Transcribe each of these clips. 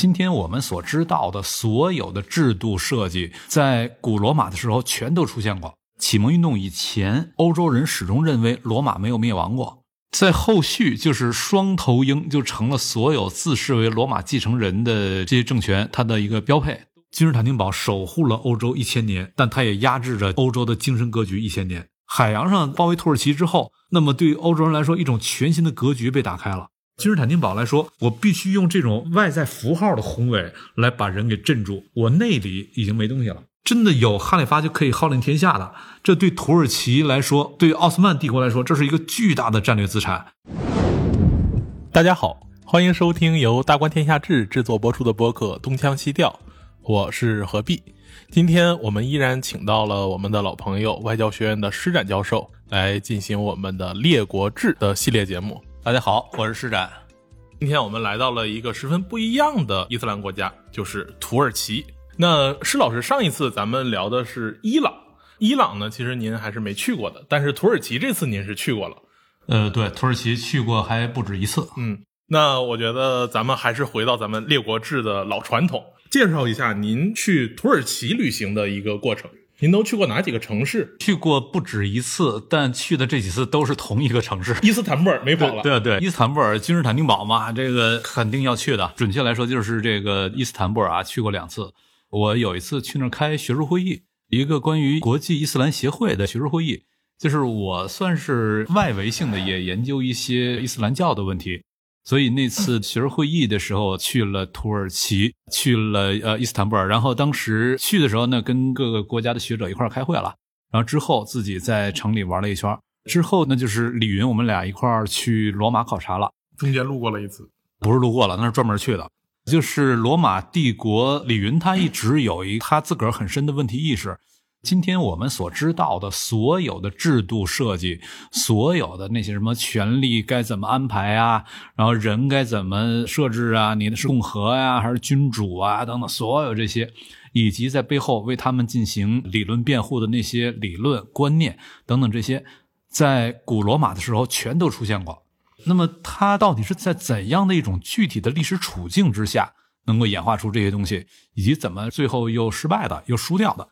今天我们所知道的所有的制度设计，在古罗马的时候全都出现过。启蒙运动以前，欧洲人始终认为罗马没有灭亡过。在后续，就是双头鹰就成了所有自视为罗马继承人的这些政权它的一个标配。君士坦丁堡守护了欧洲一千年，但它也压制着欧洲的精神格局一千年。海洋上包围土耳其之后，那么对于欧洲人来说，一种全新的格局被打开了。君士坦丁堡来说，我必须用这种外在符号的宏伟来把人给镇住。我内里已经没东西了，真的有哈里发就可以号令天下的。这对土耳其来说，对奥斯曼帝国来说，这是一个巨大的战略资产。大家好，欢迎收听由大观天下志制作播出的播客《东腔西调》，我是何必。今天我们依然请到了我们的老朋友外交学院的施展教授来进行我们的列国志的系列节目。大家好，我是施展。今天我们来到了一个十分不一样的伊斯兰国家，就是土耳其。那施老师上一次咱们聊的是伊朗，伊朗呢其实您还是没去过的，但是土耳其这次您是去过了。呃，对，土耳其去过还不止一次。嗯，那我觉得咱们还是回到咱们列国志的老传统，介绍一下您去土耳其旅行的一个过程。您都去过哪几个城市？去过不止一次，但去的这几次都是同一个城市——伊斯坦布尔，没跑了。对对，伊斯坦布尔、君士坦丁堡嘛，这个肯定要去的。准确来说，就是这个伊斯坦布尔啊，去过两次。我有一次去那儿开学术会议，一个关于国际伊斯兰协会的学术会议，就是我算是外围性的，也研究一些伊斯兰教的问题。所以那次学术会议的时候去了土耳其，去了呃伊斯坦布尔，然后当时去的时候呢，跟各个国家的学者一块儿开会了，然后之后自己在城里玩了一圈，之后呢就是李云，我们俩一块儿去罗马考察了，中间路过了一次，不是路过了，那是专门去的，就是罗马帝国，李云他一直有一他自个儿很深的问题意识。今天我们所知道的所有的制度设计，所有的那些什么权力该怎么安排啊，然后人该怎么设置啊，你的是共和呀还是君主啊等等，所有这些，以及在背后为他们进行理论辩护的那些理论观念等等这些，在古罗马的时候全都出现过。那么它到底是在怎样的一种具体的历史处境之下，能够演化出这些东西，以及怎么最后又失败的，又输掉的？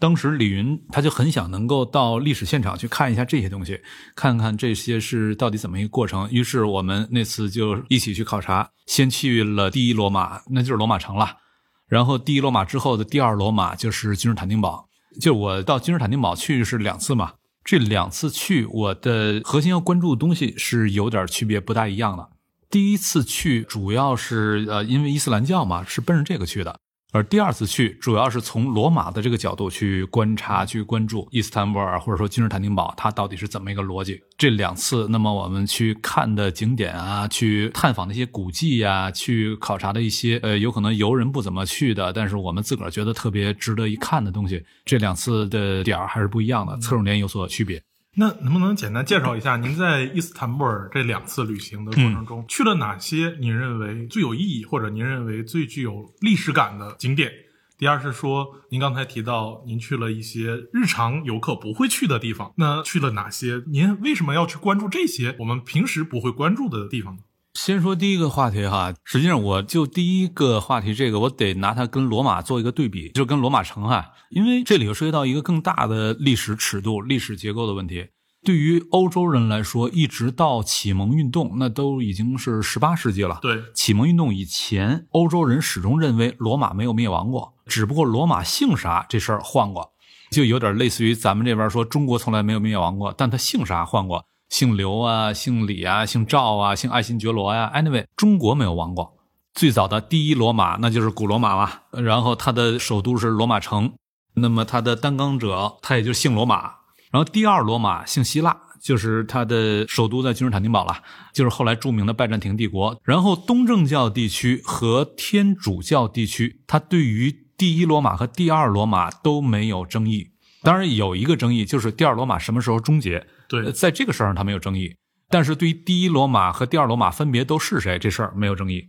当时李云他就很想能够到历史现场去看一下这些东西，看看这些是到底怎么一个过程。于是我们那次就一起去考察，先去了第一罗马，那就是罗马城了。然后第一罗马之后的第二罗马就是君士坦丁堡。就我到君士坦丁堡去是两次嘛，这两次去我的核心要关注的东西是有点区别，不大一样的。第一次去主要是呃因为伊斯兰教嘛，是奔着这个去的。而第二次去，主要是从罗马的这个角度去观察、去关注伊斯坦布尔或者说君士坦丁堡，它到底是怎么一个逻辑。这两次，那么我们去看的景点啊，去探访的一些古迹呀，去考察的一些呃，有可能游人不怎么去的，但是我们自个儿觉得特别值得一看的东西，这两次的点儿还是不一样的，侧重点有所区别。那能不能简单介绍一下您在伊斯坦布尔这两次旅行的过程中去了哪些您认为最有意义或者您认为最具有历史感的景点？第二是说，您刚才提到您去了一些日常游客不会去的地方，那去了哪些？您为什么要去关注这些我们平时不会关注的地方呢？先说第一个话题哈，实际上我就第一个话题这个，我得拿它跟罗马做一个对比，就跟罗马城哈，因为这里又涉及到一个更大的历史尺度、历史结构的问题。对于欧洲人来说，一直到启蒙运动，那都已经是十八世纪了。对，启蒙运动以前，欧洲人始终认为罗马没有灭亡过，只不过罗马姓啥这事儿换过，就有点类似于咱们这边说中国从来没有灭亡过，但他姓啥换过。姓刘啊，姓李啊，姓赵啊，姓爱新觉罗呀。Anyway，中国没有亡过。最早的第一罗马，那就是古罗马嘛。然后它的首都是罗马城，那么它的担纲者他也就姓罗马。然后第二罗马姓希腊，就是它的首都在君士坦丁堡了，就是后来著名的拜占庭帝国。然后东正教地区和天主教地区，它对于第一罗马和第二罗马都没有争议。当然有一个争议，就是第二罗马什么时候终结？对，在这个事儿上他没有争议，但是对于第一罗马和第二罗马分别都是谁这事儿没有争议。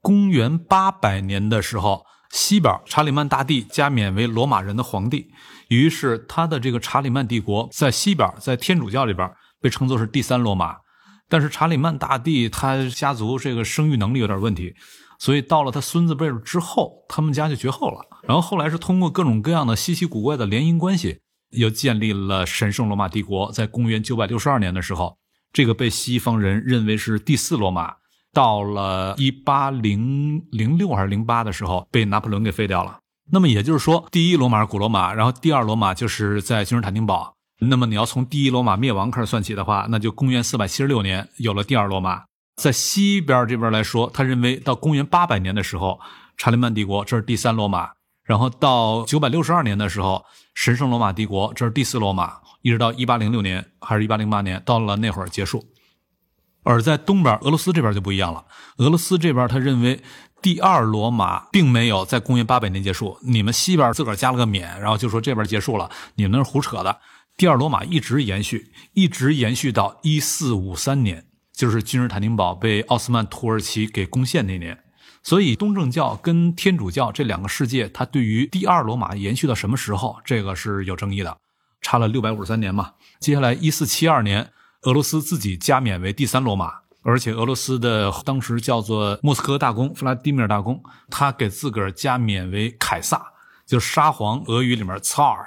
公元八百年的时候，西边查理曼大帝加冕为罗马人的皇帝，于是他的这个查理曼帝国在西边，在天主教里边被称作是第三罗马。但是查理曼大帝他家族这个生育能力有点问题，所以到了他孙子辈儿之后，他们家就绝后了。然后后来是通过各种各样的稀奇古怪的联姻关系，又建立了神圣罗马帝国。在公元962年的时候，这个被西方人认为是第四罗马，到了18006还是08的时候，被拿破仑给废掉了。那么也就是说，第一罗马是古罗马，然后第二罗马就是在君士坦丁堡。那么你要从第一罗马灭亡开始算起的话，那就公元476年有了第二罗马。在西边这边来说，他认为到公元800年的时候，查理曼帝国这是第三罗马，然后到962年的时候，神圣罗马帝国这是第四罗马，一直到1806年还是一八零八年，到了那会儿结束。而在东边，俄罗斯这边就不一样了。俄罗斯这边他认为第二罗马并没有在公元800年结束，你们西边自个儿加了个冕，然后就说这边结束了，你们那是胡扯的。第二罗马一直延续，一直延续到1453年，就是君士坦丁堡被奥斯曼土耳其给攻陷那年。所以东正教跟天主教这两个世界，它对于第二罗马延续到什么时候，这个是有争议的，差了653年嘛。接下来1472年。俄罗斯自己加冕为第三罗马，而且俄罗斯的当时叫做莫斯科大公弗拉基米尔大公，他给自个儿加冕为凯撒，就是沙皇，俄语里面 “tsar”。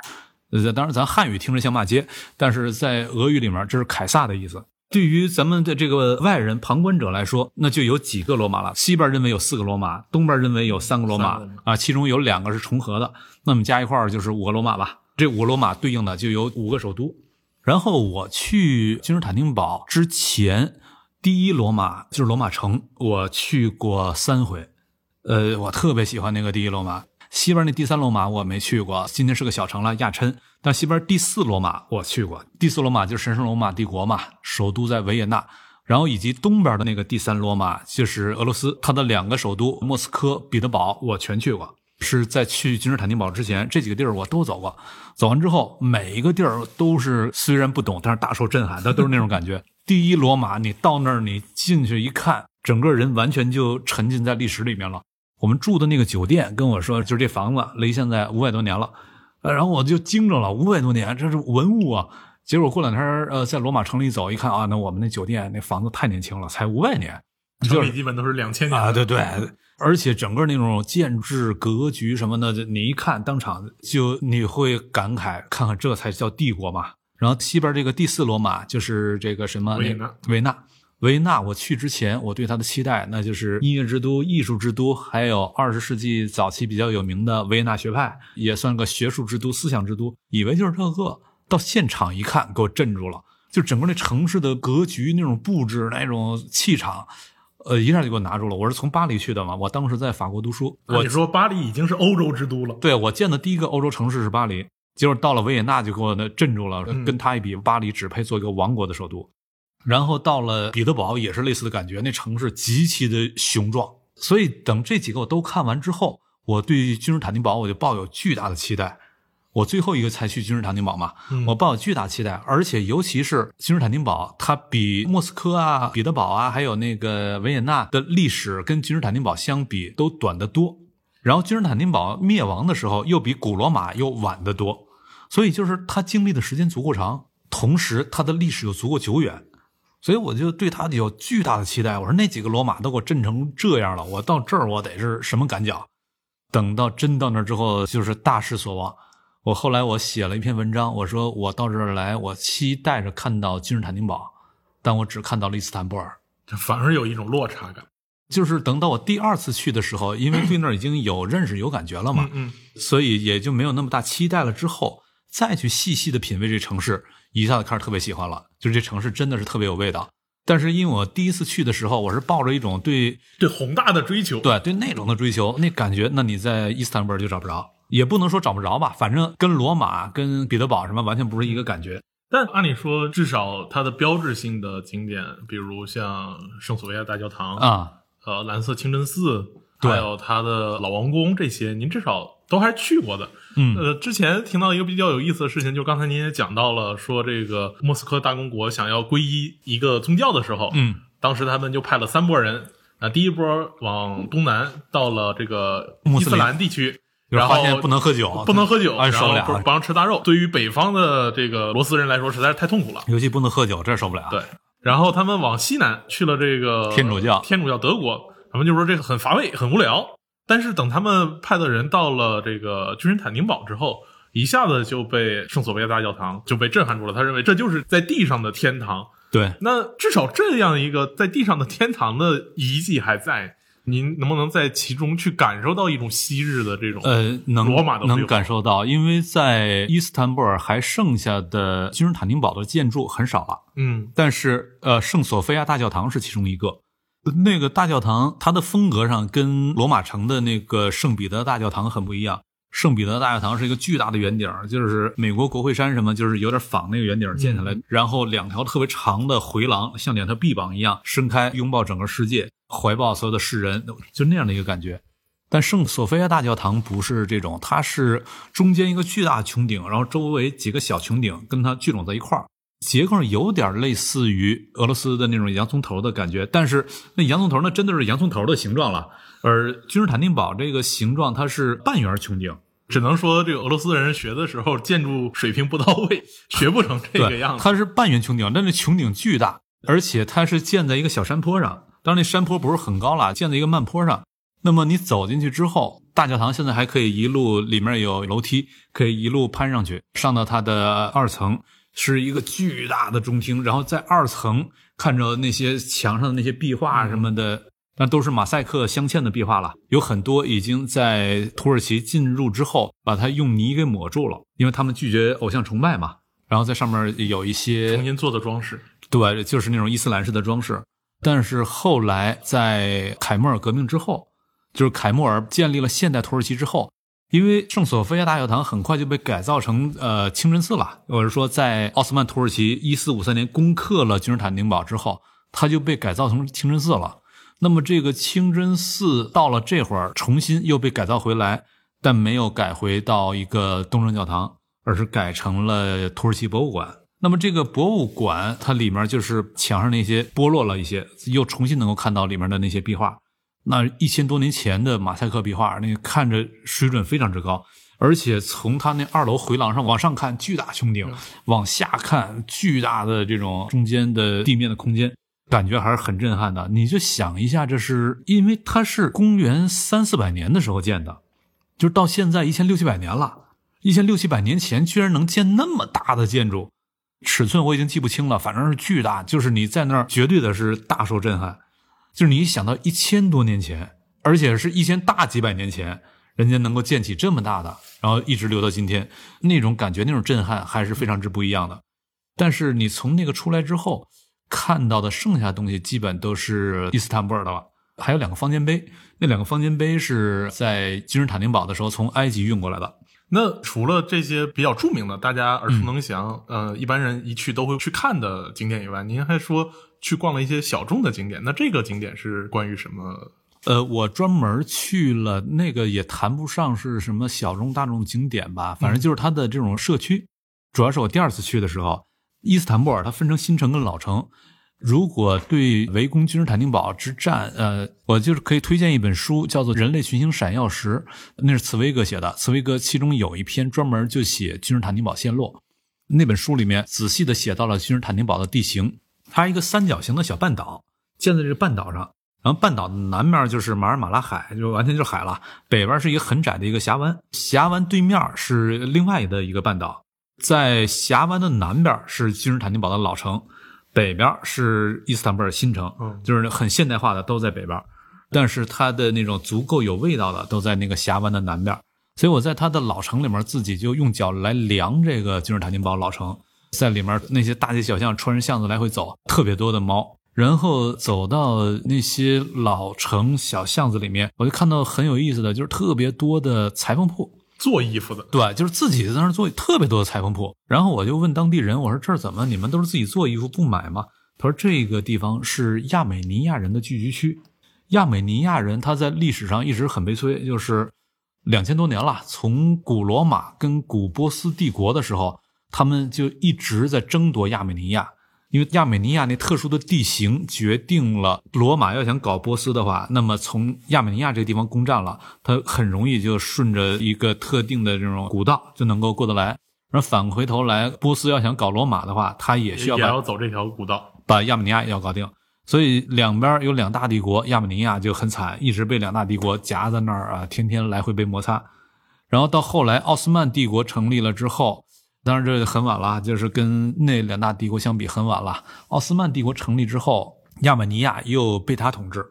呃，当然咱汉语听着像骂街，但是在俄语里面这是凯撒的意思。对于咱们的这个外人旁观者来说，那就有几个罗马了。西边认为有四个罗马，东边认为有三个罗马啊，其中有两个是重合的，那么加一块就是五个罗马吧。这五个罗马对应的就有五个首都。然后我去君士坦丁堡之前，第一罗马就是罗马城，我去过三回。呃，我特别喜欢那个第一罗马。西边那第三罗马我没去过，今天是个小城了，亚琛。但西边第四罗马我去过，第四罗马就是神圣罗马帝国嘛，首都在维也纳。然后以及东边的那个第三罗马就是俄罗斯，它的两个首都莫斯科、彼得堡我全去过。是在去君士坦丁堡之前，这几个地儿我都走过。走完之后，每一个地儿都是虽然不懂，但是大受震撼，它都是那种感觉。第一，罗马，你到那儿，你进去一看，整个人完全就沉浸在历史里面了。我们住的那个酒店跟我说，就是这房子离现在五百多年了，呃，然后我就惊着了，五百多年，这是文物啊。结果过两天，呃，在罗马城里走一看啊，那我们那酒店那房子太年轻了，才五百年，城里基本都是两千年啊，对对。而且整个那种建制格局什么的，你一看当场就你会感慨，看看这才叫帝国嘛。然后西边这个第四罗马就是这个什么维也纳，维纳，维也纳。我去之前，我对它的期待，那就是音乐之都、艺术之都，还有二十世纪早期比较有名的维也纳学派，也算个学术之都、思想之都。以为就是这个，到现场一看，给我镇住了。就整个那城市的格局、那种布置、那种气场。呃，一下就给我拿住了。我是从巴黎去的嘛，我当时在法国读书。我你说巴黎已经是欧洲之都了？对，我见的第一个欧洲城市是巴黎，结果到了维也纳就给我那镇住了。跟他一比，巴黎只配做一个王国的首都。然后到了彼得堡也是类似的感觉，那城市极其的雄壮。所以等这几个我都看完之后，我对君士坦丁堡我就抱有巨大的期待。我最后一个才去君士坦丁堡嘛，我抱有巨大期待，而且尤其是君士坦丁堡，它比莫斯科啊、彼得堡啊，还有那个维也纳的历史跟君士坦丁堡相比都短得多。然后君士坦丁堡灭亡的时候又比古罗马又晚得多，所以就是它经历的时间足够长，同时它的历史又足够久远，所以我就对他有巨大的期待。我说那几个罗马都给我震成这样了，我到这儿我得是什么感觉？等到真到那之后，就是大失所望。我后来我写了一篇文章，我说我到这儿来，我期待着看到君士坦丁堡，但我只看到了伊斯坦布尔，这反而有一种落差感。就是等到我第二次去的时候，因为对那儿已经有认识、有感觉了嘛，嗯，所以也就没有那么大期待了。之后再去细细的品味这城市，一下子开始特别喜欢了。就是这城市真的是特别有味道。但是因为我第一次去的时候，我是抱着一种对对宏大的追求，对对那种的追求，那感觉，那你在伊斯坦布尔就找不着。也不能说找不着吧，反正跟罗马、跟彼得堡什么完全不是一个感觉。但按理说，至少它的标志性的景点，比如像圣索菲亚大教堂啊，呃，蓝色清真寺，还有它的老王宫，这些您至少都还去过的。嗯，呃，之前听到一个比较有意思的事情，就刚才您也讲到了，说这个莫斯科大公国想要皈依一个宗教的时候，嗯，当时他们就派了三拨人，啊，第一波往东南到了这个伊斯兰地区。然后不能喝酒，不能喝酒，然后不让吃大肉。对于北方的这个罗斯人来说，实在是太痛苦了。尤其不能喝酒，这受不了。对，然后他们往西南去了这个天主教，天主教德国。他们就说这个很乏味、很无聊。但是等他们派的人到了这个君士坦丁堡之后，一下子就被圣索菲亚大教堂就被震撼住了。他认为这就是在地上的天堂。对，那至少这样一个在地上的天堂的遗迹还在，您能不能在其中去感受到一种昔日的这种呃，能罗马的能感受到，因为在伊斯坦布尔还剩下的君士坦丁堡的建筑很少了。嗯但是呃，圣索菲亚大教堂是其中一个。那个大教堂，它的风格上跟罗马城的那个圣彼得大教堂很不一样。圣彼得大教堂是一个巨大的圆顶，就是美国国会山什么，就是有点仿那个圆顶建起来，然后两条特别长的回廊，像两条臂膀一样伸开，拥抱整个世界，怀抱所有的世人，就那样的一个感觉。但圣索菲亚大教堂不是这种，它是中间一个巨大穹顶，然后周围几个小穹顶跟它聚拢在一块儿，结构有点类似于俄罗斯的那种洋葱头的感觉，但是那洋葱头那真的是洋葱头的形状了。而君士坦丁堡这个形状它是半圆穹顶，只能说这个俄罗斯人学的时候建筑水平不到位，学不成这个，样子。它是半圆穹顶，但是穹顶巨大，而且它是建在一个小山坡上。当然，那山坡不是很高了，建在一个慢坡上。那么你走进去之后，大教堂现在还可以一路里面有楼梯，可以一路攀上去，上到它的二层，是一个巨大的中厅。然后在二层看着那些墙上的那些壁画什么的，那都是马赛克镶嵌的壁画了，有很多已经在土耳其进入之后把它用泥给抹住了，因为他们拒绝偶像崇拜嘛。然后在上面有一些重新做的装饰，对，就是那种伊斯兰式的装饰。但是后来在凯末尔革命之后，就是凯末尔建立了现代土耳其之后，因为圣索菲亚大教堂很快就被改造成呃清真寺了，或者说在奥斯曼土耳其一四五三年攻克了君士坦丁堡之后，它就被改造成清真寺了。那么这个清真寺到了这会儿重新又被改造回来，但没有改回到一个东正教堂，而是改成了土耳其博物馆。那么这个博物馆，它里面就是墙上那些剥落了一些，又重新能够看到里面的那些壁画。那一千多年前的马赛克壁画，那个看着水准非常之高，而且从他那二楼回廊上往上看，巨大穹顶；往下看，巨大的这种中间的地面的空间，感觉还是很震撼的。你就想一下，这是因为它是公元三四百年的时候建的，就是到现在一千六七百年了，一千六七百年前居然能建那么大的建筑。尺寸我已经记不清了，反正是巨大，就是你在那儿绝对的是大受震撼。就是你一想到一千多年前，而且是一千大几百年前，人家能够建起这么大的，然后一直留到今天，那种感觉、那种震撼还是非常之不一样的。但是你从那个出来之后，看到的剩下的东西基本都是伊斯坦布尔的了。还有两个方尖碑，那两个方尖碑是在君士坦丁堡的时候从埃及运过来的。那除了这些比较著名的、大家耳熟能详，呃，一般人一去都会去看的景点以外，您还说去逛了一些小众的景点。那这个景点是关于什么？呃，我专门去了那个，也谈不上是什么小众大众景点吧，反正就是它的这种社区。主要是我第二次去的时候，伊斯坦布尔它分成新城跟老城。如果对围攻君士坦丁堡之战，呃，我就是可以推荐一本书，叫做《人类群星闪耀时》，那是茨威格写的。茨威格其中有一篇专门就写君士坦丁堡陷落，那本书里面仔细的写到了君士坦丁堡的地形，它是一个三角形的小半岛，建在这个半岛上。然后半岛的南面就是马尔马拉海，就完全就是海了。北边是一个很窄的一个峡湾，峡湾对面是另外的一个半岛，在峡湾的南边是君士坦丁堡的老城。北边是伊斯坦布尔新城，嗯就是很现代化的都在北边，但是它的那种足够有味道的都在那个峡湾的南边。所以我在它的老城里面自己就用脚来量这个君士坦丁堡老城，在里面那些大街小巷、穿着巷子来回走，特别多的猫。然后走到那些老城小巷子里面，我就看到很有意思的，就是特别多的裁缝铺。做衣服的，对，就是自己在那儿做特别多的裁缝铺，然后我就问当地人，我说这儿怎么你们都是自己做衣服不买吗？他说这个地方是亚美尼亚人的聚居区，亚美尼亚人他在历史上一直很悲催，就是两千多年了，从古罗马跟古波斯帝国的时候，他们就一直在争夺亚美尼亚。因为亚美尼亚那特殊的地形决定了，罗马要想搞波斯的话，那么从亚美尼亚这个地方攻占了，它很容易就顺着一个特定的这种古道就能够过得来。然后反回头来，波斯要想搞罗马的话，他也需要把也要走这条古道。把亚美尼亚也要搞定。所以两边有两大帝国，亚美尼亚就很惨，一直被两大帝国夹在那儿啊，天天来回被摩擦。然后到后来奥斯曼帝国成立了之后，当然这很晚了，就是跟那两大帝国相比很晚了。奥斯曼帝国成立之后，亚美尼亚又被他统治，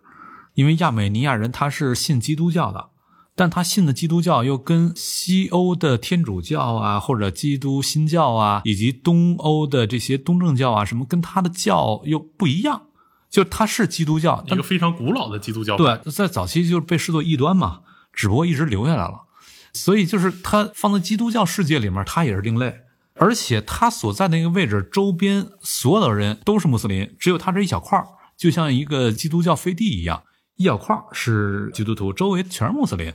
因为亚美尼亚人他是信基督教的。但他信的基督教又跟西欧的天主教啊，或者基督新教啊，以及东欧的这些东正教啊，什么跟他的教又不一样。就他是基督教，一个非常古老的基督教。对，在早期就是被视作异端嘛，只不过一直留下来了。所以就是他放在基督教世界里面，他也是另类。而且他所在那个位置周边所有的人都是穆斯林，只有他这一小块就像一个基督教飞地一样。一小块是基督徒，周围全是穆斯林。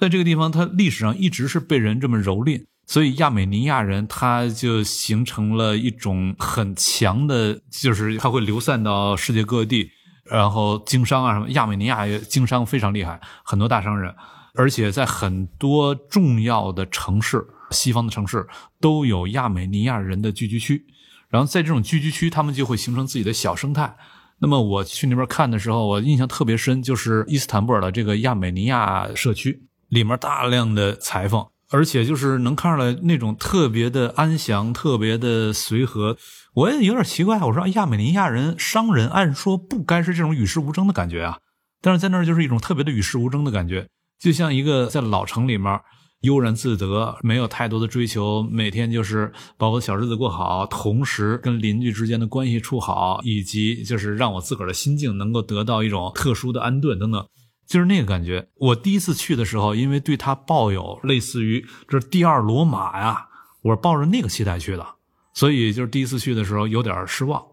在这个地方，它历史上一直是被人这么蹂躏，所以亚美尼亚人他就形成了一种很强的，就是他会流散到世界各地，然后经商啊什么。亚美尼亚经商非常厉害，很多大商人，而且在很多重要的城市，西方的城市都有亚美尼亚人的聚居区。然后在这种聚居区，他们就会形成自己的小生态。那么我去那边看的时候，我印象特别深，就是伊斯坦布尔的这个亚美尼亚社区里面大量的裁缝，而且就是能看出来那种特别的安详、特别的随和。我也有点奇怪，我说亚美尼亚人商人按说不该是这种与世无争的感觉啊，但是在那儿就是一种特别的与世无争的感觉，就像一个在老城里面。悠然自得，没有太多的追求，每天就是把我的小日子过好，同时跟邻居之间的关系处好，以及就是让我自个儿的心境能够得到一种特殊的安顿等等，就是那个感觉。我第一次去的时候，因为对他抱有类似于这是第二罗马呀，我是抱着那个期待去的，所以就是第一次去的时候有点失望。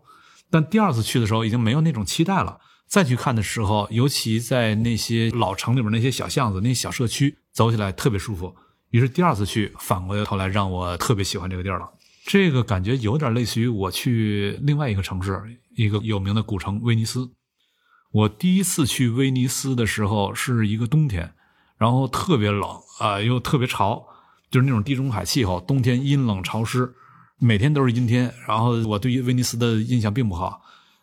但第二次去的时候已经没有那种期待了。再去看的时候，尤其在那些老城里面那些小巷子、那些小社区，走起来特别舒服。于是第二次去，反过头来让我特别喜欢这个地儿了。这个感觉有点类似于我去另外一个城市，一个有名的古城威尼斯。我第一次去威尼斯的时候是一个冬天，然后特别冷啊，又特别潮，就是那种地中海气候，冬天阴冷潮湿，每天都是阴天。然后我对于威尼斯的印象并不好。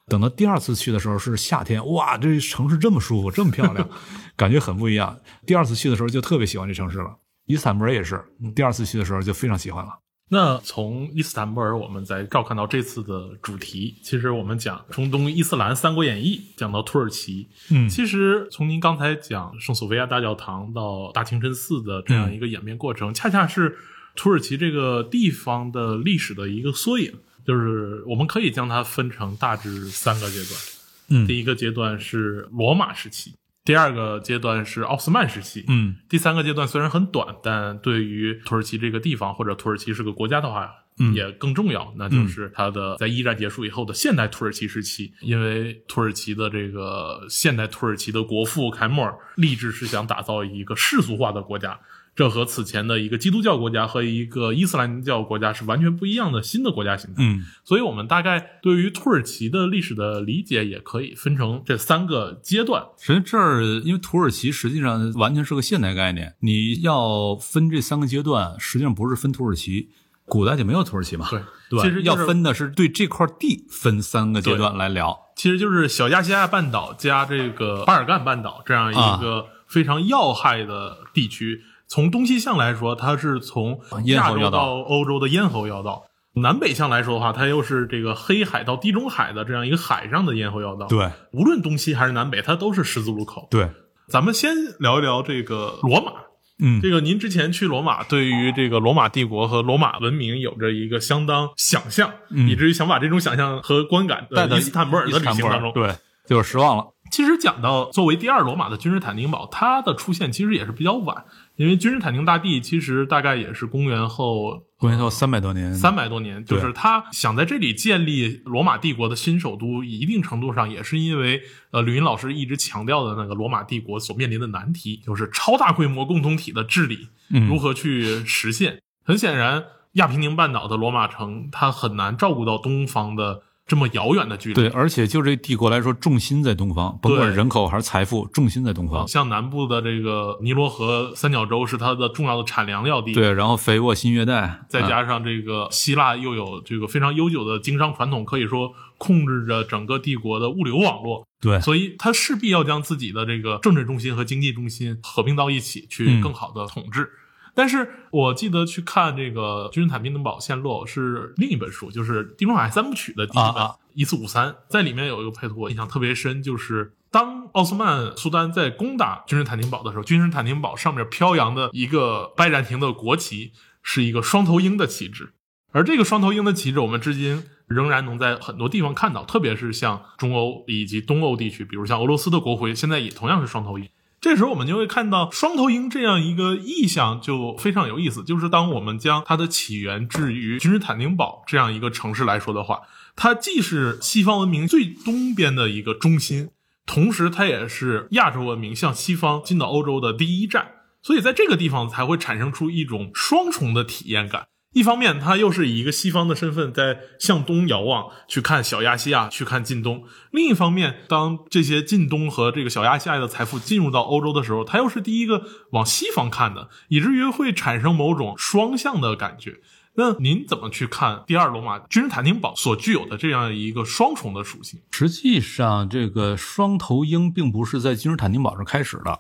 等到第二次去的时候是夏天，哇，这城市这么舒服，这么漂亮，感觉很不一样。第二次去的时候就特别喜欢这城市了。伊斯坦布尔也是，第二次去的时候就非常喜欢了。那从伊斯坦布尔，我们再照看到这次的主题，其实我们讲中东伊斯兰《三国演义》，讲到土耳其，嗯，其实从您刚才讲圣索菲亚大教堂到大清真寺的这样一个演变过程，恰恰是土耳其这个地方的历史的一个缩影。就是我们可以将它分成大致三个阶段，嗯，第一个阶段是罗马时期，第二个阶段是奥斯曼时期，嗯，第三个阶段虽然很短，但对于土耳其这个地方或者土耳其是个国家的话，也更重要，那就是它的在一战结束以后的现代土耳其时期，因为土耳其的这个现代土耳其的国父凯末尔立志是想打造一个世俗化的国家。这和此前的一个基督教国家和一个伊斯兰教国家是完全不一样的新的国家形态。嗯，所以我们大概对于土耳其的历史的理解也可以分成这三个阶段。实际这儿，因为土耳其实际上完全是个现代概念，你要分这三个阶段，实际上不是分土耳其，古代就没有土耳其嘛。对，对，其实要分的是对这块地分三个阶段来聊。其实就是小亚细亚半岛加这个巴尔干半岛这样一个非常要害的地区。从东西向来说，它是从亚洲到欧洲的咽喉要道；南北向来说的话，它又是这个黑海到地中海的这样一个海上的咽喉要道。对，无论东西还是南北，它都是十字路口。对，咱们先聊一聊这个罗马。嗯，这个您之前去罗马，对于这个罗马帝国和罗马文明有着一个相当想象，以至于想把这种想象和观感带到伊斯坦布尔的旅行当中。对，就是失望了。其实讲到作为第二罗马的君士坦丁堡，它的出现其实也是比较晚。因为君士坦丁大帝其实大概也是公元后公元后三百多年，三百多年，就是他想在这里建立罗马帝国的新首都，一定程度上也是因为呃，吕云老师一直强调的那个罗马帝国所面临的难题，就是超大规模共同体的治理如何去实现。很显然，亚平宁半岛的罗马城它很难照顾到东方的这么遥远的距离。对，而且就这帝国来说，重心在东方，甭管人口还是财富，重心在东方。像南部的这个尼罗河三角洲是它的重要的产粮要地，，对，然后肥沃新月带，啊再加上这个希腊又有这个非常悠久的经商传统，可以说控制着整个帝国的物流网络，对所以它势必要将自己的这个政治中心和经济中心合并到一起，去嗯更好的统治。但是我记得去看这个《君士坦丁堡陷落》是另一本书，就是《地中海三部曲》的第一本一四五三》，在里面有一个配图我印象特别深，就是当奥斯曼苏丹在攻打君士坦丁堡的时候，君士坦丁堡上面飘扬的一个拜占庭的国旗是一个双头鹰的旗帜，而这个双头鹰的旗帜，我们至今仍然能在很多地方看到，特别是像中欧以及东欧地区，比如像俄罗斯的国徽，现在也同样是双头鹰。这时候我们就会看到双头鹰这样一个意象就非常有意思，就是当我们将它的起源置于君士坦丁堡这样一个城市来说的话，它既是西方文明最东边的一个中心，同时它也是亚洲文明向西方进到欧洲的第一站，所以在这个地方才会产生出一种双重的体验感。一方面，它又是以一个西方的身份在向东遥望，去看小亚细亚，去看近东；另一方面，当这些近东和这个小亚细亚的财富进入到欧洲的时候，它又是第一个往西方看的，以至于会产生某种双向的感觉。那您怎么去看第二罗马君士坦丁堡所具有的这样一个双重的属性？实际上，这个双头鹰并不是在君士坦丁堡上开始的，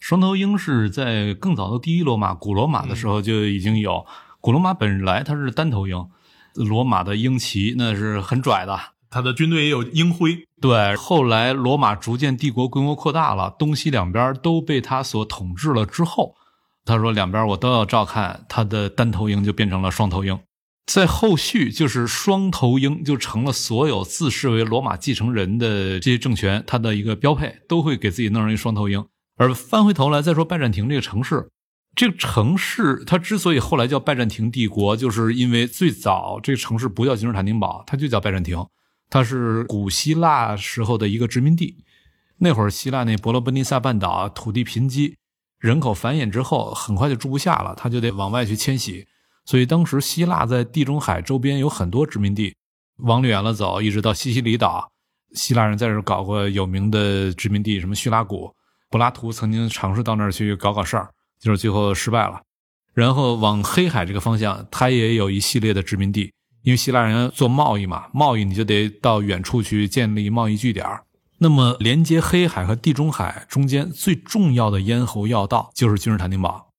双头鹰是在更早的第一罗马古罗马的时候就已经有。古罗马本来它是单头鹰，罗马的鹰旗那是很拽的。它的军队也有鹰徽，对，后来罗马逐渐帝国规模扩大了，东西两边都被他所统治了之后，他说两边我都要照看，他的单头鹰就变成了双头鹰。在后续，就是双头鹰就成了所有自视为罗马继承人的这些政权，它的一个标配，都会给自己弄上一双头鹰。而翻回头来再说拜占庭这个城市，这个城市它之所以后来叫拜占庭帝国，就是因为最早这个城市不叫君士坦丁堡，它就叫拜占庭。它是古希腊时候的一个殖民地，那会儿希腊那伯罗奔尼撒半岛土地贫瘠，人口繁衍之后很快就住不下了，他就得往外去迁徙。所以当时希腊在地中海周边有很多殖民地，往远了走，一直到西西里岛，希腊人在这儿搞过有名的殖民地，什么叙拉古，柏拉图曾经尝试到那儿去搞搞事儿，就是最后失败了。然后往黑海这个方向，它也有一系列的殖民地。因为希腊人做贸易嘛，贸易你就得到远处去建立贸易据点。那么连接黑海和地中海中间最重要的咽喉要道就是君士坦丁堡。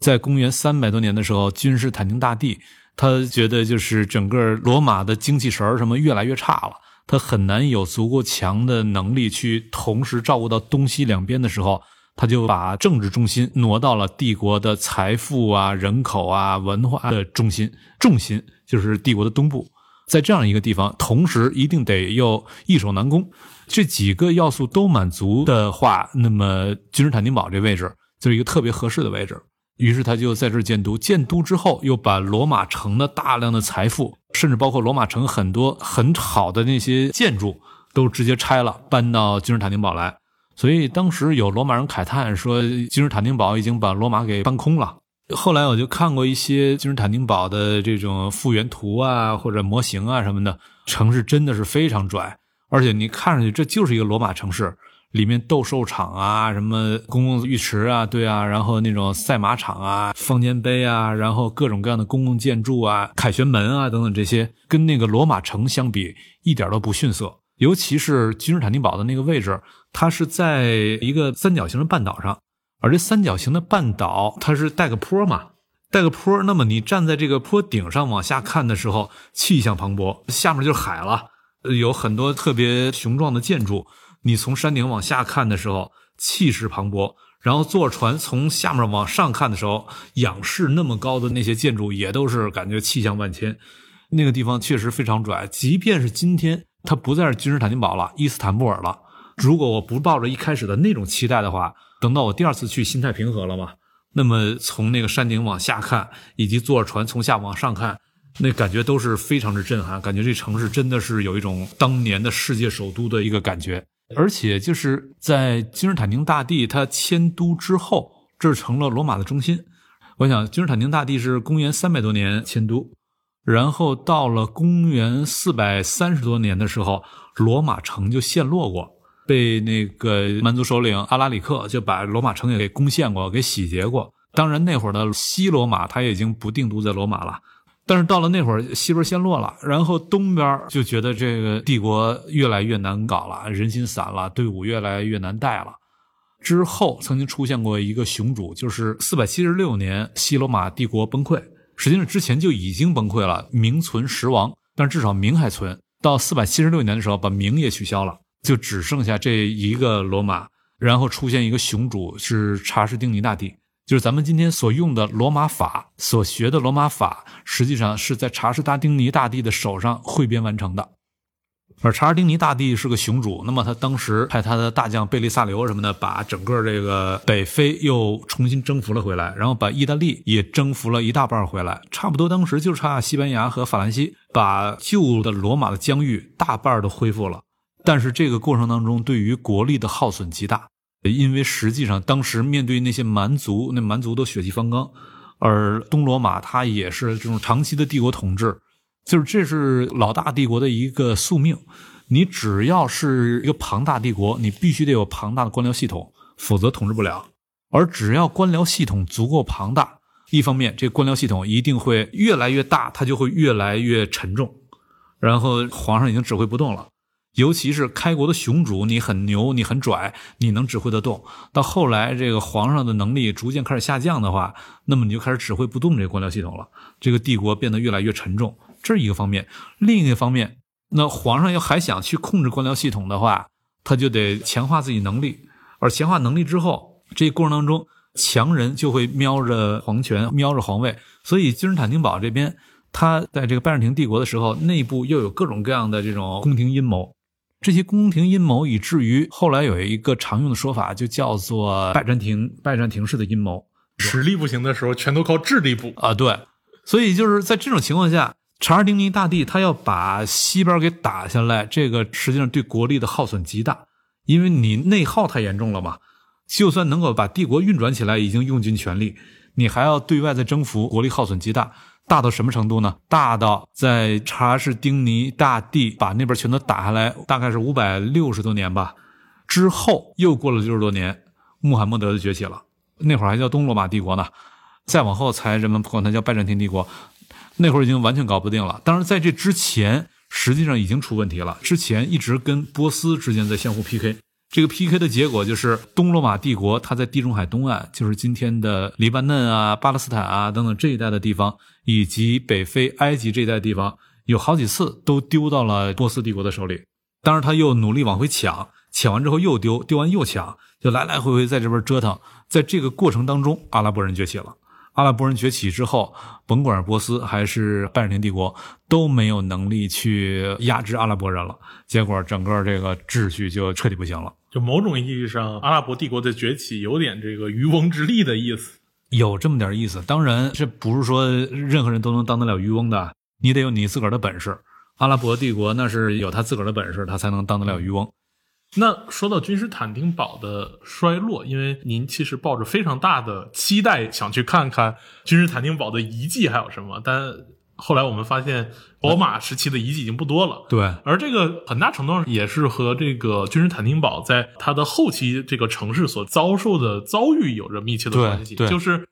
在公元三百多年的时候，君士坦丁大帝他觉得就是整个罗马的精气神什么越来越差了，他很难有足够强的能力去同时照顾到东西两边的时候，他就把政治中心挪到了帝国的财富啊、人口啊、文化的中心重心。就是帝国的东部，在这样一个地方，同时一定得又易守难攻，这几个要素都满足的话，那么君士坦丁堡这位置就是一个特别合适的位置。于是他就在这儿建都，建都之后又把罗马城的大量的财富，甚至包括罗马城很多很好的那些建筑，都直接拆了，搬到君士坦丁堡来。所以当时有罗马人慨叹说，君士坦丁堡已经把罗马给搬空了。后来我就看过一些君士坦丁堡的这种复原图啊，或者模型啊什么的，城市真的是非常拽，而且你看上去这就是一个罗马城市，里面斗兽场啊，什么公共浴池啊，对啊，然后那种赛马场啊、方尖碑啊，然后各种各样的公共建筑啊、凯旋门啊等等这些，跟那个罗马城相比一点都不逊色。尤其是君士坦丁堡的那个位置，它是在一个三角形的半岛上。而这三角形的半岛，它是带个坡嘛，带个坡。那么你站在这个坡顶上往下看的时候，气象磅礴，下面就是海了，有很多特别雄壮的建筑。你从山顶往下看的时候，气势磅礴。然后坐船从下面往上看的时候，仰视那么高的那些建筑，也都是感觉气象万千。那个地方确实非常拽，即便是今天，它不再是君士坦丁堡了，伊斯坦布尔了。如果我不抱着一开始的那种期待的话，等到我第二次去，心态平和了嘛？那么从那个山顶往下看，以及坐着船从下往上看，那感觉都是非常之震撼。感觉这城市真的是有一种当年的世界首都的一个感觉。而且就是在君士坦丁大帝他迁都之后，这成了罗马的中心。我想君士坦丁大帝是公元三百多年迁都，然后到了公元四百三十多年的时候，罗马城就陷落过，被那个蛮族首领阿拉里克就把罗马城也给攻陷过，给洗劫过。当然，那会儿的西罗马他已经不定都在罗马了。但是到了那会儿，西边陷落了，然后东边就觉得这个帝国越来越难搞了，人心散了，队伍越来越难带了。之后曾经出现过一个雄主，就是四百七十六年西罗马帝国崩溃，实际上之前就已经崩溃了，名存实亡，但至少名还存。到四百七十六年的时候，把名也取消了，就只剩下这一个罗马，然后出现一个雄主，是查士丁尼大帝。就是咱们今天所用的罗马法，所学的罗马法，实际上是在查士丁尼大帝的手上汇编完成的。而查尔丁尼大帝是个雄主，那么他当时派他的大将贝利萨留什么的，把整个这个北非又重新征服了回来，然后把意大利也征服了一大半回来，差不多当时就差西班牙和法兰西，把旧的罗马的疆域大半都恢复了。但是这个过程当中，对于国力的耗损极大。因为实际上，当时面对那些蛮族，那蛮族都血气方刚，而东罗马它也是这种长期的帝国统治，就是这是老大帝国的一个宿命。你只要是一个庞大帝国，你必须得有庞大的官僚系统，否则统治不了。而只要官僚系统足够庞大，一方面这官僚系统一定会越来越大，它就会越来越沉重，然后皇上已经指挥不动了。尤其是开国的雄主，你很牛，你很拽，你能指挥得动。到后来，这个皇上的能力逐渐开始下降的话，那么你就开始指挥不动这个官僚系统了。这个帝国变得越来越沉重，这是一个方面。另一个方面，那皇上要还想去控制官僚系统的话，他就得强化自己能力。而强化能力之后，这过程当中，强人就会瞄着皇权，瞄着皇位。所以，君士坦丁堡这边，他在这个拜占庭帝国的时候，内部又有各种各样的这种宫廷阴谋。这些宫廷阴谋，以至于后来有一个常用的说法，就叫做拜占庭拜占庭式的阴谋。实力不行的时候，全都靠智力补啊！对，所以就是在这种情况下，查尔丁尼大帝他要把西边给打下来，这个实际上对国力的耗损极大，因为你内耗太严重了嘛。就算能够把帝国运转起来，已经用尽全力，你还要对外再征服，国力耗损极大。大到什么程度呢？大到在查士丁尼大帝把那边全都打下来，大概是五百六十多年吧。之后又过了六十多年，穆罕默德就崛起了。那会儿还叫东罗马帝国呢，再往后才人们管它叫拜占庭帝国。那会儿已经完全搞不定了。当然，在这之前，实际上已经出问题了。之前一直跟波斯之间在相互 PK。这个 PK 的结果就是，东罗马帝国它在地中海东岸，就是今天的黎巴嫩啊、巴勒斯坦啊等等这一带的地方，以及北非埃及这一带地方，有好几次都丢到了波斯帝国的手里。当然，他又努力往回抢，抢完之后又丢，丢完又抢，就来来回回在这边折腾。在这个过程当中，阿拉伯人崛起了。阿拉伯人崛起之后，甭管是波斯还是拜占庭帝国，都没有能力去压制阿拉伯人了。结果整个这个秩序就彻底不行了。就某种意义上，阿拉伯帝国的崛起有点这个渔翁之利的意思，有这么点意思。当然，这不是说任何人都能当得了渔翁的，你得有你自个儿的本事。阿拉伯帝国那是有他自个儿的本事，他才能当得了渔翁。那说到君士坦丁堡的衰落，因为您其实抱着非常大的期待想去看看君士坦丁堡的遗迹还有什么，但后来我们发现罗马时期的遗迹已经不多了。对，而这个很大程度上也是和这个君士坦丁堡在它的后期这个城市所遭受的遭遇有着密切的关系。对，就是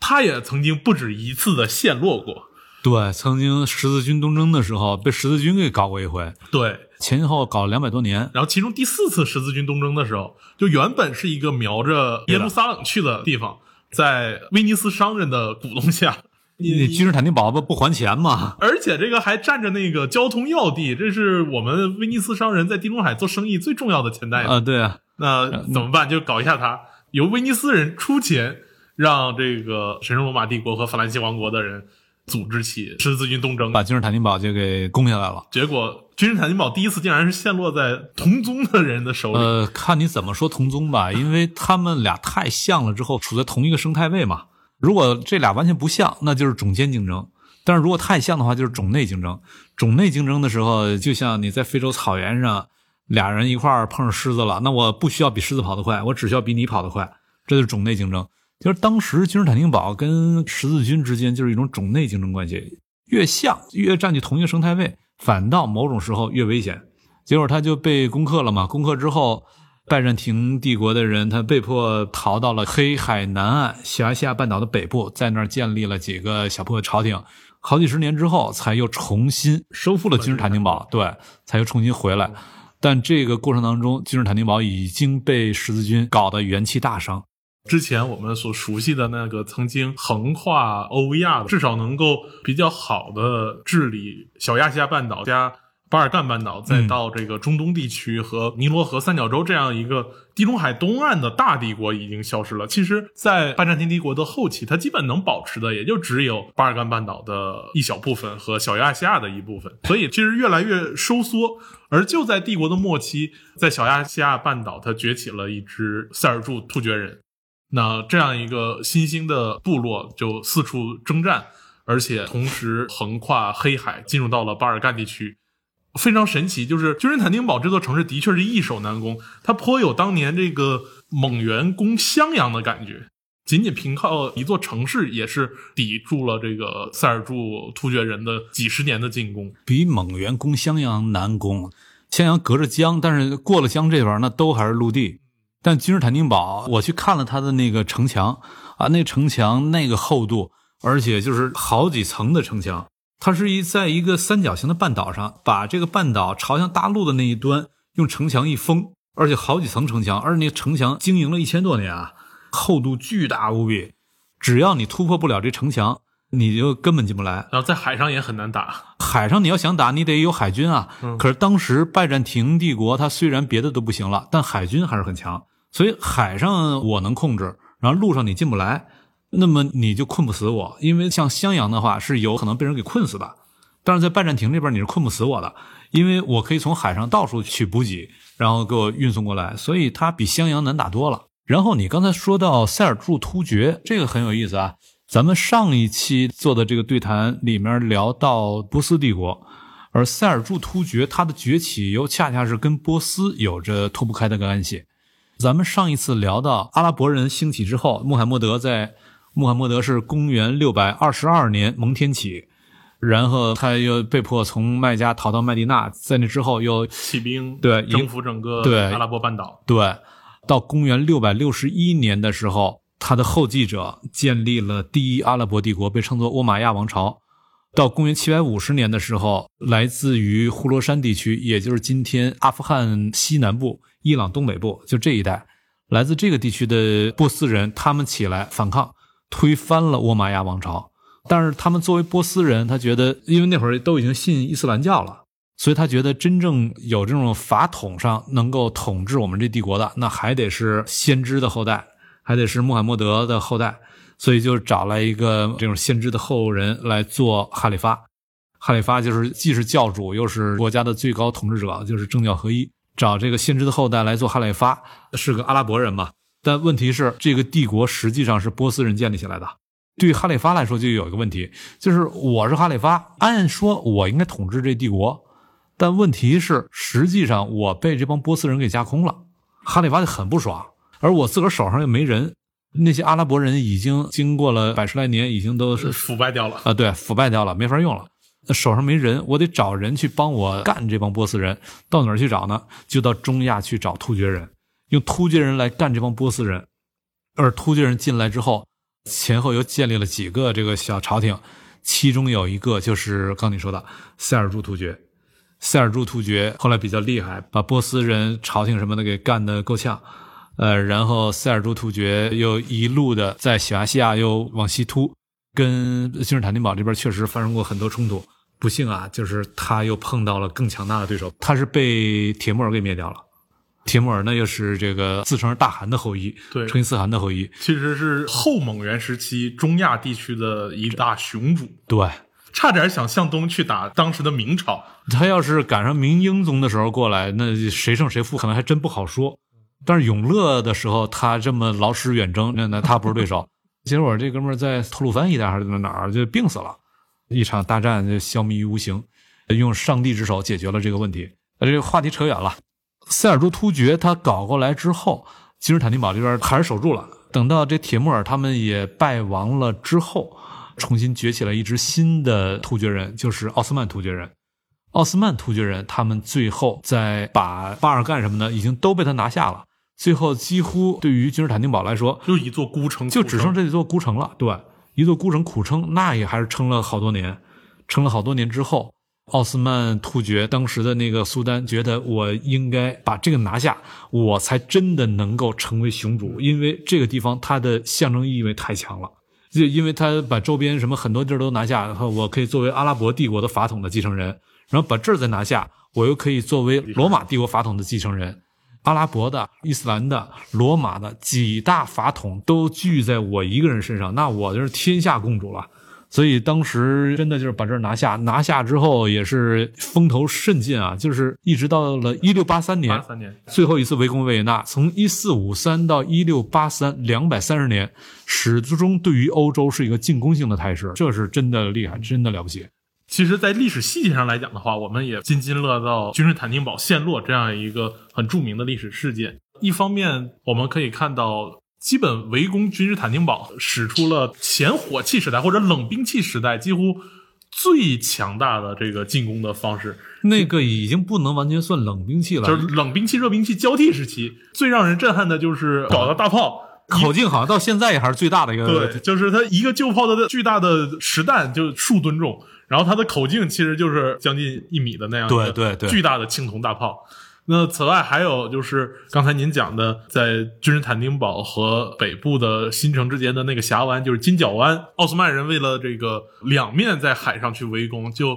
它也曾经不止一次的陷落过。对，曾经十字军东征的时候被十字军给搞过一回。对。前后搞了两百多年，然后其中第四次十字军东征的时候，就原本是一个瞄着耶路撒冷去的地方，在威尼斯商人的鼓动下，你君士坦丁堡不不还钱吗？而且这个还占着那个交通要地，这是我们威尼斯商人在地中海做生意最重要的钱袋啊！对啊，那怎么办？就搞一下他，由威尼斯人出钱，让这个神圣罗马帝国和法兰西王国的人。组织起十字军东征，把君士坦丁堡就给攻下来了。结果君士坦丁堡第一次竟然是陷落在同宗的人的手里。呃，看你怎么说同宗吧，因为他们俩太像了，之后处在同一个生态位嘛。如果这俩完全不像，那就是种间竞争；但是如果太像的话，就是种内竞争。种内竞争的时候，就像你在非洲草原上，俩人一块儿碰上狮子了，那我不需要比狮子跑得快，我只需要比你跑得快，这就是种内竞争。就是当时君士坦丁堡跟十字军之间就是一种种内竞争关系，越像越占据同一个生态位，反倒某种时候越危险。结果他就被攻克了嘛，攻克之后，拜占庭帝国的人他被迫逃到了黑海南岸小亚细亚半岛的北部，在那儿建立了几个小破朝廷。好几十年之后，才又重新收复了君士坦丁堡，对，才又重新回来。但这个过程当中，君士坦丁堡已经被十字军搞得元气大伤。之前我们所熟悉的那个曾经横跨欧亚的，至少能够比较好的治理小亚细亚半岛加。巴尔干半岛，再到这个中东地区和尼罗河三角洲这样一个地中海东岸的大帝国已经消失了。其实，在拜占庭帝国的后期，它基本能保持的也就只有巴尔干半岛的一小部分和小亚细亚的一部分。所以，其实越来越收缩。而就在帝国的末期，在小亚细亚半岛，它崛起了一支塞尔柱突厥人。那这样一个新兴的部落就四处征战，而且同时横跨黑海，进入到了巴尔干地区。非常神奇，就是君士坦丁堡这座城市的确是易守难攻，它颇有当年这个蒙元攻襄阳的感觉。仅仅凭靠一座城市，也是抵住了这个塞尔柱突厥人的几十年的进攻。比蒙元攻襄阳难攻，襄阳隔着江，但是过了江这边那都还是陆地。但君士坦丁堡，我去看了它的那个城墙啊，那城墙那个厚度，而且就是好几层的城墙。它是一在一个三角形的半岛上，把这个半岛朝向大陆的那一端用城墙一封，而且好几层城墙，而那城墙经营了一千多年啊，厚度巨大无比。只要你突破不了这城墙，你就根本进不来。然后在海上也很难打，海上你要想打，你得有海军啊。可是当时拜占庭帝国它虽然别的都不行了，但海军还是很强，所以海上我能控制，然后路上你进不来。那么你就困不死我，因为像襄阳的话是有可能被人给困死的，但是在拜占庭这边你是困不死我的，因为我可以从海上到处去补给，然后给我运送过来，所以它比襄阳难打多了。然后你刚才说到塞尔柱突厥，这个很有意思啊。咱们上一期做的这个对谈里面聊到波斯帝国，而塞尔柱突厥它的崛起又恰恰是跟波斯有着脱不开的关系。咱们上一次聊到阿拉伯人兴起之后，穆罕默德在穆罕默德是公元六百二十二年蒙天启，然后他又被迫从麦加逃到麦地那，在那之后又 起兵对征服整个对阿拉伯半岛。对，到公元六百六十一年的时候，他的后继者建立了第一阿拉伯帝国，被称作欧玛亚王朝。到公元七百五十年的时候，来自于呼罗珊地区，也就是今天阿富汗西南部、伊朗东北部，就这一带，来自这个地区的波斯人，他们起来反抗。推翻了沃玛亚王朝，但是他们作为波斯人，他觉得，因为那会儿都已经信伊斯兰教了，所以他觉得真正有这种法统上能够统治我们这帝国的，那还得是先知的后代，还得是穆罕默德的后代，所以就找来一个这种先知的后人来做哈里发。哈里发就是既是教主，又是国家的最高统治者，就是政教合一。找这个先知的后代来做哈里发，是个阿拉伯人嘛。但问题是，这个帝国实际上是波斯人建立起来的。对哈里发来说，就有一个问题，就是我是哈里发，按说我应该统治这帝国，但问题是，实际上我被这帮波斯人给架空了。哈里发就很不爽，而我自个儿手上又没人，那些阿拉伯人已经经过了百十来年，已经都是腐败掉了啊，对，腐败掉了，没法用了。手上没人，我得找人去帮我干这帮波斯人。到哪儿去找呢？就到中亚去找突厥人。用突厥人来干这帮波斯人，而突厥人进来之后，前后又建立了几个这个小朝廷，其中有一个就是刚你说的塞尔柱突厥。塞尔柱突厥后来比较厉害，把波斯人朝廷什么的给干得够呛。呃，然后塞尔柱突厥又一路的在小亚细亚又往西突，跟君士坦丁堡这边确实发生过很多冲突。不幸啊，就是他又碰到了更强大的对手，他是被铁木尔给灭掉了。铁木尔呢，又是这个自称是大汗的后裔，对，成吉思汗的后裔，其实是后蒙元时期中亚地区的一大雄主，对，差点想向东去打当时的明朝。他要是赶上明英宗的时候过来，那谁胜谁负可能还真不好说。但是永乐的时候，他这么劳师远征，那那他不是对手。结果这哥们儿在吐鲁番一带还是在哪儿就病死了，一场大战就消弭于无形，用上帝之手解决了这个问题。这个话题扯远了。塞尔柱突厥他搞过来之后，君士坦丁堡这边还是守住了。等到这铁木尔他们也败亡了之后，重新崛起了一支新的突厥人，就是奥斯曼突厥人。奥斯曼突厥人他们最后在把巴尔干什么的已经都被他拿下了，最后几乎对于君士坦丁堡来说，就一座孤城，就只剩这一座孤城了。对，一座孤城苦撑，那也还是撑了好多年，撑了好多年之后。奥斯曼突厥当时的那个苏丹觉得，我应该把这个拿下，我才真的能够成为雄主，因为这个地方它的象征意味太强了。就因为他把周边什么很多地儿都拿下，然后我可以作为阿拉伯帝国的法统的继承人，然后把这儿再拿下，我又可以作为罗马帝国法统的继承人。阿拉伯的、伊斯兰的、罗马的几大法统都聚在我一个人身上，那我就是天下共主了。所以当时真的就是把这儿拿下，拿下之后也是风头甚劲啊！就是一直到了一六八三年，年最后一次围攻维也纳，从一四五三到一六八三，两百三十年，始终对于欧洲是一个进攻性的态势，这是真的厉害，真的了不起。其实，在历史细节上来讲的话，我们也津津乐道君士坦丁堡陷落这样一个很著名的历史事件。一方面，我们可以看到。基本围攻君士坦丁堡，使出了前火器时代或者冷兵器时代几乎最强大的这个进攻的方式。那个已经不能完全算冷兵器了，就是冷兵器、热兵器交替时期。最让人震撼的就是搞的大炮，口径好像到现在也还是最大的一个。对，就是它一个旧炮的巨大的实弹就数吨重，然后它的口径其实就是将近一米的那样。对对对，巨大的青铜大炮。那此外还有就是刚才您讲的，在君士坦丁堡和北部的新城之间的那个峡湾，就是金角湾。奥斯曼人为了这个两面在海上去围攻，就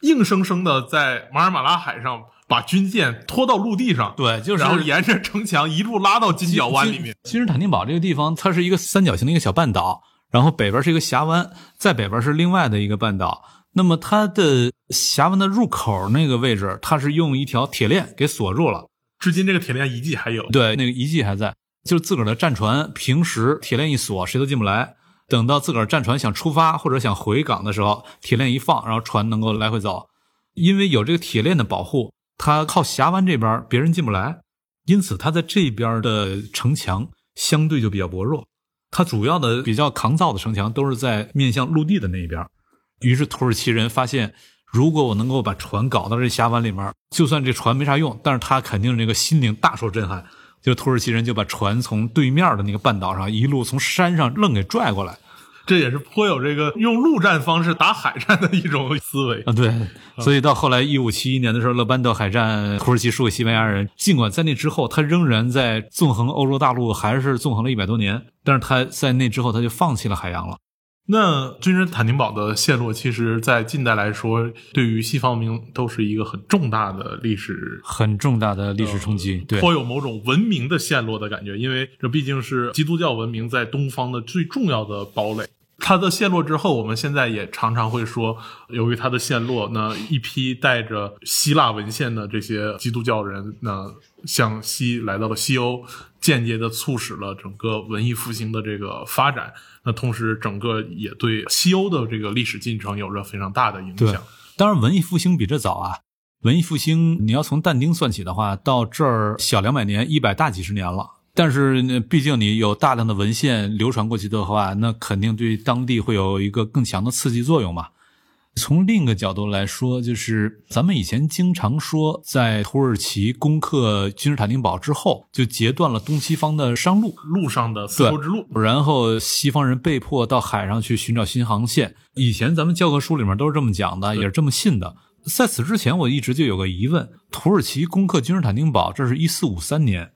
硬生生的在马尔马拉海上把军舰拖到陆地上，对，就是然后沿着城墙一路拉到金角湾里面。君士坦丁堡这个地方，它是一个三角形的一个小半岛，然后北边是一个峡湾，在北边是另外的一个半岛。那么它的峡湾的入口那个位置，它是用一条铁链给锁住了。至今这个铁链遗迹还有，对，那个遗迹还在。就是自个儿的战船，平时铁链一锁，谁都进不来。等到自个儿战船想出发或者想回港的时候，铁链一放，然后船能够来回走。因为有这个铁链的保护，它靠峡湾这边别人进不来，因此它在这边的城墙相对就比较薄弱。它主要的比较抗造的城墙都是在面向陆地的那一边。于是土耳其人发现，如果我能够把船搞到这峡湾里面，就算这船没啥用，但是他肯定这个心灵大受震撼。就土耳其人就把船从对面的那个半岛上一路从山上愣给拽过来，这也是颇有这个用陆战方式打海战的一种思维啊。对，所以到后来一五七一年的时候，勒班德海战，土耳其输给西班牙人。尽管在那之后，他仍然在纵横欧洲大陆，还是纵横了一百多年，但是他在那之后他就放弃了海洋了。那君士坦丁堡的陷落，其实，在近代来说，对于西方文明都是一个很重大的历史、很重大的历史冲击，对，颇有某种文明的陷落的感觉。因为这毕竟是基督教文明在东方的最重要的堡垒。它的陷落之后，我们现在也常常会说，由于它的陷落，那一批带着希腊文献的这些基督教人，那向西来到了西欧，间接的促使了整个文艺复兴的这个发展。那同时，整个也对西欧的这个历史进程有着非常大的影响。当然，文艺复兴比这早啊。文艺复兴，你要从但丁算起的话，到这儿小两百年，一百大几十年了。但是，毕竟你有大量的文献流传过去的话，那肯定对当地会有一个更强的刺激作用嘛。从另一个角度来说，就是咱们以前经常说，在土耳其攻克君士坦丁堡之后，就截断了东西方的商路，路上的丝绸之路，然后西方人被迫到海上去寻找新航线。以前咱们教科书里面都是这么讲的，也是这么信的。在此之前，我一直就有个疑问：土耳其攻克君士坦丁堡，这是一四五三年；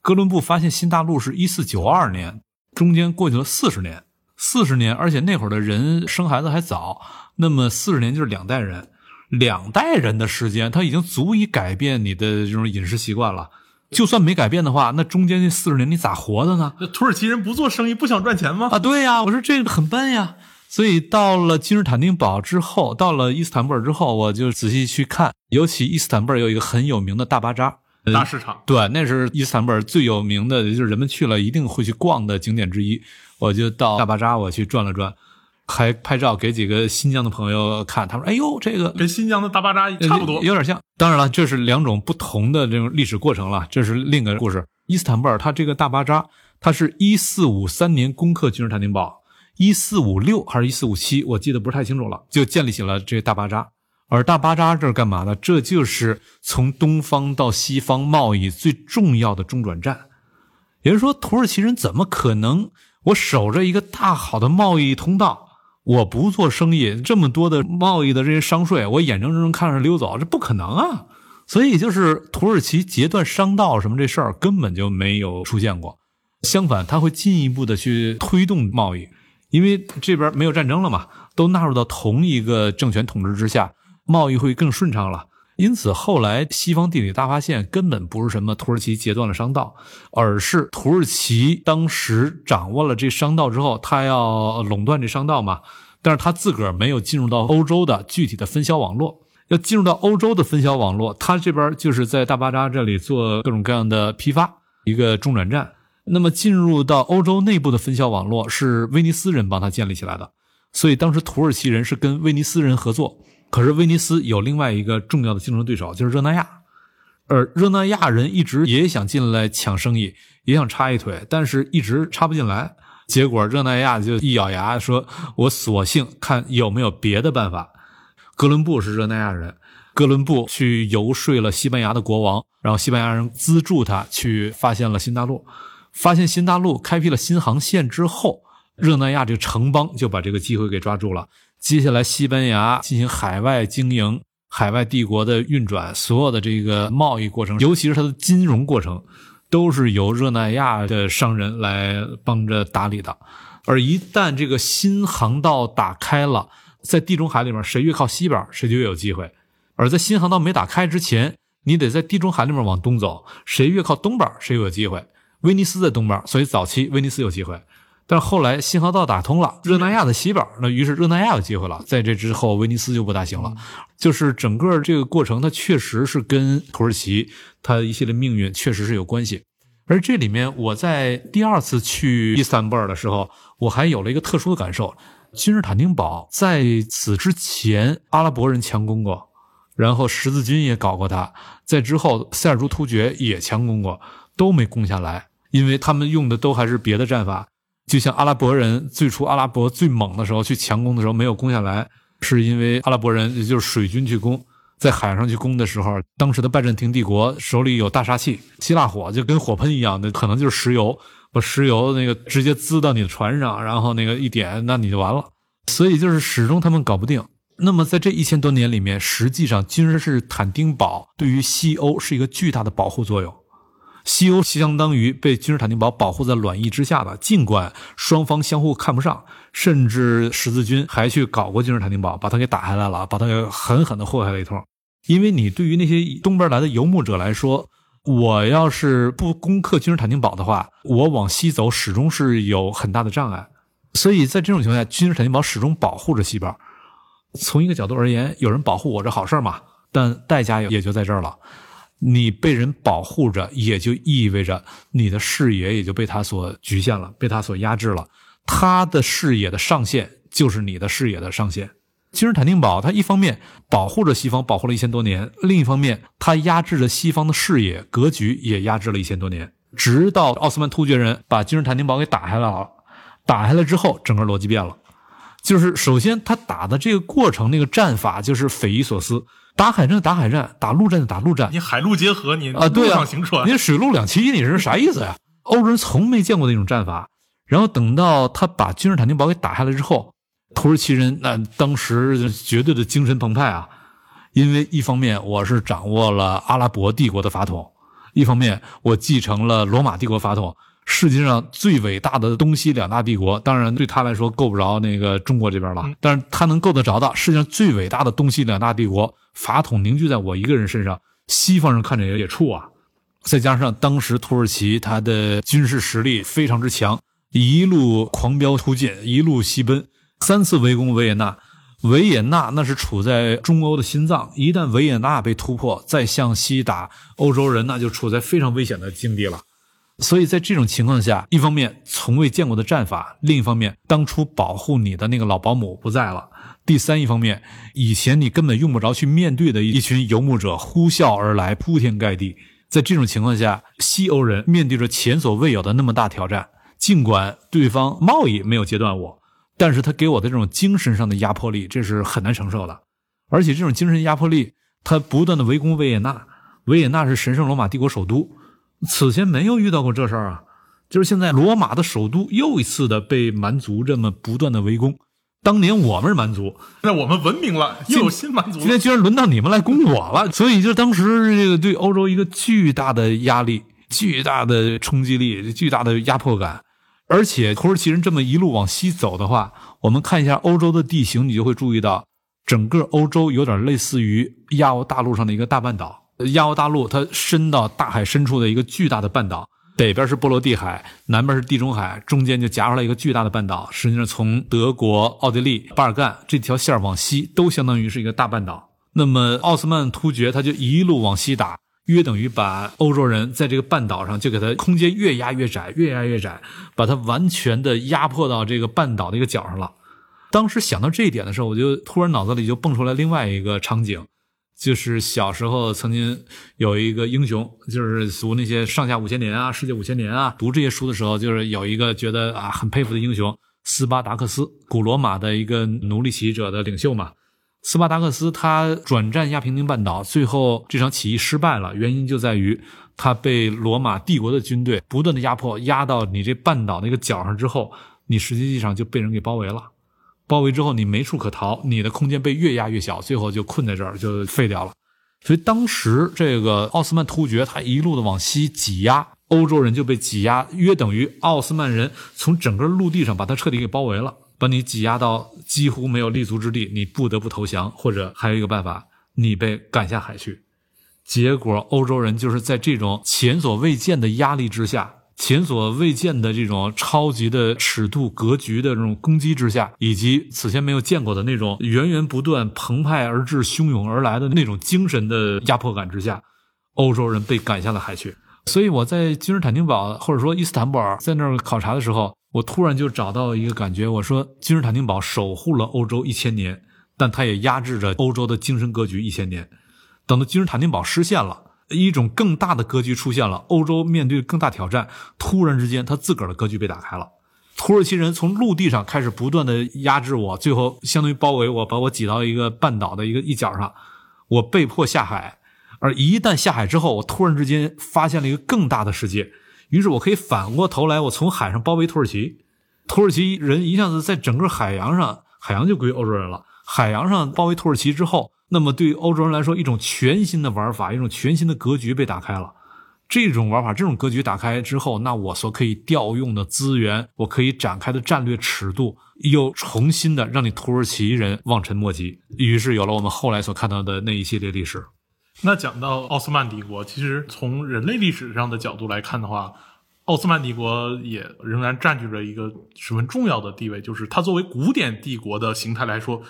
哥伦布发现新大陆是一四九二年，中间过去了四十年，四十年，而且那会儿的人生孩子还早。那么四十年就是两代人，两代人的时间，他已经足以改变你的这种饮食习惯了。就算没改变的话，那中间这四十年你咋活的呢？那土耳其人不做生意不想赚钱吗？啊，对呀，我说这个很笨呀。所以到了君士坦丁堡之后，到了伊斯坦布尔之后，我就仔细去看，尤其伊斯坦布尔有一个很有名的大巴扎大市场，对，那是伊斯坦布尔最有名的，就是人们去了一定会去逛的景点之一。我就到大巴扎，我去转了转。还拍照给几个新疆的朋友看，他说：“哎呦，这个跟新疆的大巴扎差不多，有点像。当然了，这是两种不同的这种历史过程了，这是另一个故事。伊斯坦布尔，它这个大巴扎，它是一四五三年攻克君士坦丁堡，一四五六还是一四五七，我记得不是太清楚了，就建立起了这个大巴扎。而大巴扎这是干嘛的？这就是从东方到西方贸易最重要的中转站。也就是说，土耳其人怎么可能我守着一个大好的贸易通道，我不做生意，这么多的贸易的这些商税，我眼睁睁看着溜走，这不可能啊！所以，就是土耳其截断商道什么这事儿根本就没有出现过。相反，他会进一步的去推动贸易，因为这边没有战争了嘛，都纳入到同一个政权统治之下，贸易会更顺畅了。因此，后来西方地理大发现根本不是什么土耳其截断了商道，而是土耳其当时掌握了这商道之后，他要垄断这商道嘛。但是他自个儿没有进入到欧洲的具体的分销网络，要进入到欧洲的分销网络，他这边就是在大巴扎这里做各种各样的批发，一个中转站。那么进入到欧洲内部的分销网络是威尼斯人帮他建立起来的，所以当时土耳其人是跟威尼斯人合作。可是威尼斯有另外一个重要的竞争对手，就是热那亚，而热那亚人一直也想进来抢生意，也想插一腿，但是一直插不进来。结果热那亚就一咬牙说：“我索性看有没有别的办法。”哥伦布是热那亚人，哥伦布去游说了西班牙的国王，然后西班牙人资助他去发现了新大陆，发现新大陆，开辟了新航线之后，热那亚这个城邦就把这个机会给抓住了。接下来，西班牙进行海外经营、海外帝国的运转，所有的这个贸易过程，尤其是它的金融过程，都是由热那亚的商人来帮着打理的。而一旦这个新航道打开了，在地中海里面，谁越靠西边，谁就越有机会；而在新航道没打开之前，你得在地中海里面往东走，谁越靠东边，谁就有机会。威尼斯在东边，所以早期威尼斯有机会。但后来信号道打通了，热那亚的西边，那于是热那亚有机会了。在这之后，威尼斯就不大行了。就是整个这个过程，它确实是跟土耳其它一系列命运确实是有关系。而这里面，我在第二次去伊斯坦布尔的时候，我还有了一个特殊的感受：君士坦丁堡在此之前，阿拉伯人强攻过，然后十字军也搞过它，在之后塞尔柱突厥也强攻过，都没攻下来，因为他们用的都还是别的战法。就像阿拉伯人最初阿拉伯最猛的时候去强攻的时候没有攻下来，是因为阿拉伯人也就是水军去攻，在海上去攻的时候，当时的拜占庭帝国手里有大杀器，希腊火就跟火喷一样的，可能就是石油，把石油那个直接滋到你的船上，然后那个一点，那你就完了。所以就是始终他们搞不定。那么在这一千多年里面，实际上君士坦丁堡对于西欧是一个巨大的保护作用。西欧相当于被君士坦丁堡保护在卵翼之下的，尽管双方相互看不上，甚至十字军还去搞过君士坦丁堡，把他给打下来了，把他给狠狠的祸害了一通。因为你对于那些东边来的游牧者来说，我要是不攻克君士坦丁堡的话，我往西走始终是有很大的障碍。所以在这种情况下，君士坦丁堡始终保护着西边。从一个角度而言，有人保护我这好事嘛，但代价也就在这儿了。你被人保护着，也就意味着你的视野也就被他所局限了，被他所压制了。他的视野的上限就是你的视野的上限。君士坦丁堡，它一方面保护着西方，保护了一千多年；另一方面，它压制着西方的视野格局，也压制了一千多年。直到奥斯曼突厥人把君士坦丁堡给打下来了，打下来之后，整个逻辑变了。就是首先他打的这个过程，那个战法就是匪夷所思。打海战打海战，打陆战打陆战，你海陆结合，你啊，对啊，行船，你水陆两栖，你是啥意思呀？欧洲人从没见过那种战法。然后等到他把君士坦丁堡给打下来之后，土耳其人那当时绝对的精神澎湃啊！因为一方面我是掌握了阿拉伯帝国的法统，一方面我继承了罗马帝国法统。世界上最伟大的东西两大帝国，当然对他来说够不着那个中国这边了，但是他能够得着的世界上最伟大的东西两大帝国法统凝聚在我一个人身上，西方人看着也也怵啊。再加上当时土耳其他的军事实力非常之强，一路狂飙突进，一路西奔，三次围攻维也纳。维也纳那是处在中欧的心脏，一旦维也纳被突破，再向西打欧洲人，那就处在非常危险的境地了。所以在这种情况下，一方面从未见过的战法，另一方面当初保护你的那个老保姆不在了，第三一方面，以前你根本用不着去面对的一群游牧者呼啸而来，铺天盖地。在这种情况下，西欧人面对着前所未有的那么大挑战，尽管对方贸易没有截断我，但是他给我的这种精神上的压迫力，这是很难承受的。而且这种精神压迫力，他不断的围攻维也纳，维也纳是神圣罗马帝国首都，此前没有遇到过这事儿啊。就是现在罗马的首都又一次的被蛮族这么不断的围攻。当年我们是蛮族，那我们文明了，又有新蛮族。今天居然轮到你们来攻我了，所以就当时这个对欧洲一个巨大的压力、巨大的冲击力、巨大的压迫感。而且土耳其人这么一路往西走的话，我们看一下欧洲的地形，你就会注意到。整个欧洲有点类似于亚欧大陆上的一个大半岛。亚欧大陆它伸到大海深处的一个巨大的半岛，北边是波罗的海，南边是地中海，中间就夹出来一个巨大的半岛。实际上，从德国、奥地利、巴尔干这条线往西，都相当于是一个大半岛。那么奥斯曼突厥他就一路往西打，约等于把欧洲人在这个半岛上就给他空间越压越窄，越压越窄，把他完全的压迫到这个半岛的一个角上了。当时想到这一点的时候，我就突然脑子里就蹦出来另外一个场景，就是小时候曾经有一个英雄，就是读那些上下五千年啊、世界五千年啊，读这些书的时候，就是有一个觉得啊很佩服的英雄斯巴达克斯，古罗马的一个奴隶起义者的领袖嘛。斯巴达克斯他转战亚平宁半岛，最后这场起义失败了，原因就在于他被罗马帝国的军队不断的压迫，压到你这半岛那个角上之后，你实际上就被人给包围了。包围之后，你没处可逃，你的空间被越压越小，最后就困在这儿，就废掉了。所以当时这个奥斯曼突厥他一路的往西挤压，欧洲人就被挤压，约等于奥斯曼人从整个陆地上把他彻底给包围了，把你挤压到几乎没有立足之地，你不得不投降，或者还有一个办法，你被赶下海去。结果欧洲人就是在这种前所未见的压力之下。前所未见的这种超级的尺度格局的这种攻击之下，以及此前没有见过的那种源源不断、澎湃而至、汹涌而来的那种精神的压迫感之下，欧洲人被赶下了海去。所以我在君士坦丁堡或者说伊斯坦布尔在那儿考察的时候，我突然就找到一个感觉，我说君士坦丁堡守护了欧洲一千年，但它也压制着欧洲的精神格局一千年。等到君士坦丁堡失陷了。一种更大的格局出现了，欧洲面对更大挑战，突然之间，他自个儿的格局被打开了。土耳其人从陆地上开始不断的压制我，最后相当于包围我，把我挤到一个半岛的一个一角上，我被迫下海。而一旦下海之后，我突然之间发现了一个更大的世界，于是我可以反过头来，我从海上包围土耳其。土耳其人一下子在整个海洋上，海洋就归欧洲人了。海洋上包围土耳其之后。那么，对于欧洲人来说，一种全新的玩法，一种全新的格局被打开了。这种玩法，这种格局打开之后，那我所可以调用的资源，我可以展开的战略尺度，又重新的让你土耳其人望尘莫及。于是，有了我们后来所看到的那一系列历史。那讲到奥斯曼帝国，其实从人类历史上的角度来看的话，奥斯曼帝国也仍然占据着一个十分重要的地位，就是它作为古典帝国的形态来说。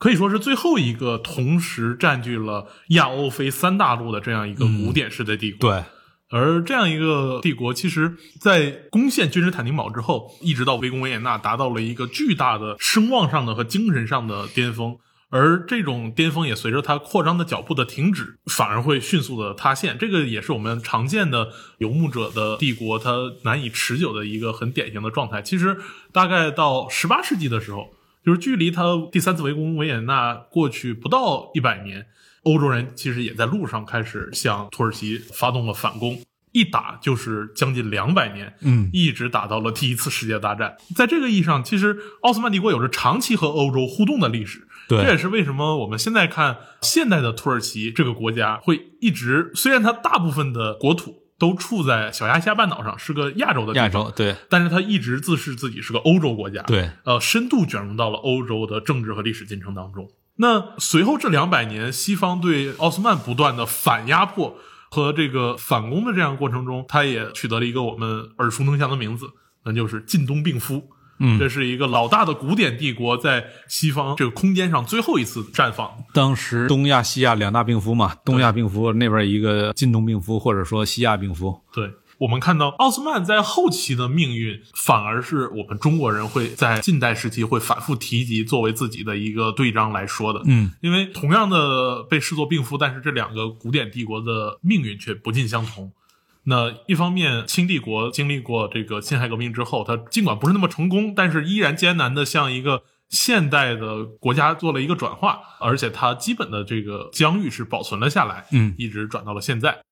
可以说是最后一个同时占据了亚欧非三大陆的这样一个古典式的帝国。对，而这样一个帝国，其实，在攻陷君士坦丁堡之后，一直到围攻维也纳，达到了一个巨大的声望上的和精神上的巅峰。而这种巅峰也随着它扩张的脚步的停止，反而会迅速的塌陷。这个也是我们常见的游牧者的帝国，它难以持久的一个很典型的状态。其实，大概到十八世纪的时候。就是距离他第三次围攻维也纳过去不到一百年，欧洲人其实也在路上开始向土耳其发动了反攻，一打就是将近两百年，嗯，一直打到了第一次世界大战。在这个意义上，其实奥斯曼帝国有着长期和欧洲互动的历史，对，这也是为什么我们现在看现代的土耳其这个国家会一直，虽然它大部分的国土。都处在小亚细亚半岛上，是个亚洲的亚洲，对。但是他一直自视自己是个欧洲国家，对。呃，深度卷入到了欧洲的政治和历史进程当中。那随后这两百年，西方对奥斯曼不断的反压迫和这个反攻的这样过程中，他也取得了一个我们耳熟能详的名字，那就是近东病夫。嗯，这是一个老大的古典帝国在西方这个空间上最后一次绽放。当时东亚、西亚两大病夫嘛，东亚病夫那边一个近东病夫，或者说西亚病夫。对我们看到奥斯曼在后期的命运，反而是我们中国人会在近代时期会反复提及作为自己的一个对章来说的。嗯，因为同样的被视作病夫，但是这两个古典帝国的命运却不尽相同。那一方面，清帝国经历过这个辛亥革命之后，它尽管不是那么成功，但是依然艰难的向一个现代的国家做了一个转化，而且它基本的这个疆域是保存了下来，嗯一直转到了现在。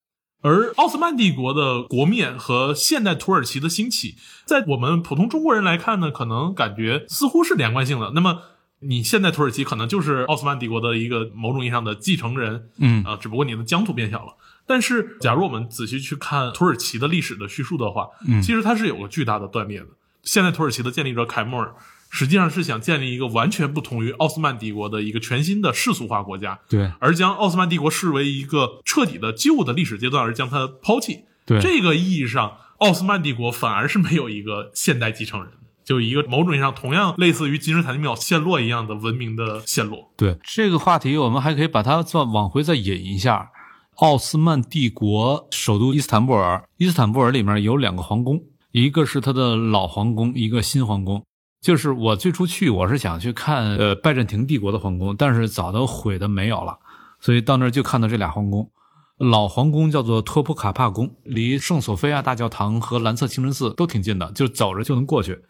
而奥斯曼帝国的国灭和现代土耳其的兴起，在我们普通中国人来看呢，可能感觉似乎是连贯性的。那么，你现在土耳其可能就是奥斯曼帝国的一个某种意义上的继承人，嗯啊，只不过你的疆土变小了。但是，假如我们仔细去看土耳其的历史的叙述的话，嗯其实它是有个巨大的断裂的。现在土耳其的建立者凯末尔，实际上是想建立一个完全不同于奥斯曼帝国的一个全新的世俗化国家，对而将奥斯曼帝国视为一个彻底的旧的历史阶段，而将它抛弃。对这个意义上，奥斯曼帝国反而是没有一个现代继承人的，就一个某种意义上同样类似于金字塔庙陷落一样的文明的陷落。对这个话题，我们还可以把它再往回再引一下。奥斯曼帝国首都伊斯坦布尔，伊斯坦布尔里面有两个皇宫，一个是它的老皇宫，一个新皇宫。就是我最初去，我是想去看呃拜占庭帝国的皇宫，但是早都毁的没有了，所以到那儿就看到这俩皇宫。老皇宫叫做托普卡帕宫，离圣索菲亚大教堂和蓝色清真寺都挺近的，就走着就能过去。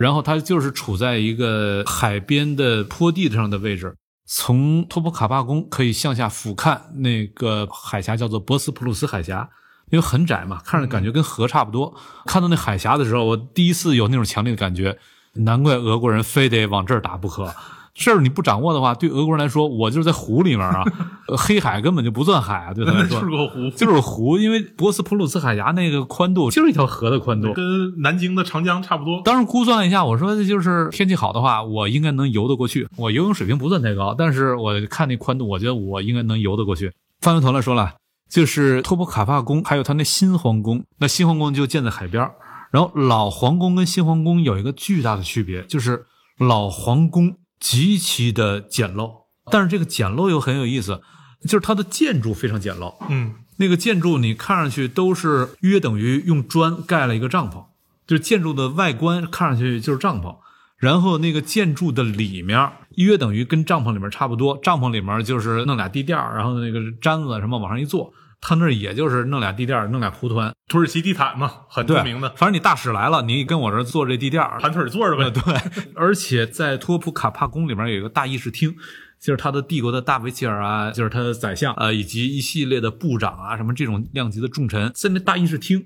然后它就是处在一个海边的坡地上的位置，从托普卡帕宫可以向下俯瞰那个海峡，叫做博斯普鲁斯海峡，因为很窄嘛，看着感觉跟河差不多。看到那海峡的时候，我第一次有那种强烈的感觉，难怪俄国人非得往这儿打不可。这儿你不掌握的话，对俄国人来说，我就是在湖里面啊，呃黑海根本就不算海啊，对他来说 是个湖，就是湖，因为博斯普鲁斯海峡那个宽度就是一条河的宽度。跟南京的长江差不多。当时估算了一下，我说就是天气好的话，我应该能游得过去。我游泳水平不算太高，但是我看那宽度，我觉得我应该能游得过去。翻回头来说了，就是托普卡帕宫，还有他那新皇宫，那新皇宫就建在海边儿然后老皇宫跟新皇宫有一个巨大的区别，就是老皇宫极其的简陋，但是这个简陋又很有意思，就是它的建筑非常简陋。嗯，那个建筑你看上去都是约等于用砖盖了一个帐篷，就是建筑的外观看上去就是帐篷，然后那个建筑的里面约等于跟帐篷里面差不多，帐篷里面就是弄俩地垫儿然后那个毡子什么往上一坐，他那儿也就是弄俩地垫儿弄俩蒲团，土耳其地毯嘛，很著，名的，反正你大使来了，你跟我这儿坐这地垫儿盘腿坐着呗。对，而且在托普卡帕宫里面有一个大议事厅，就是他的帝国的大维齐尔啊，就是他的宰相啊、呃以及一系列的部长啊，什么这种量级的重臣，在那大议事厅。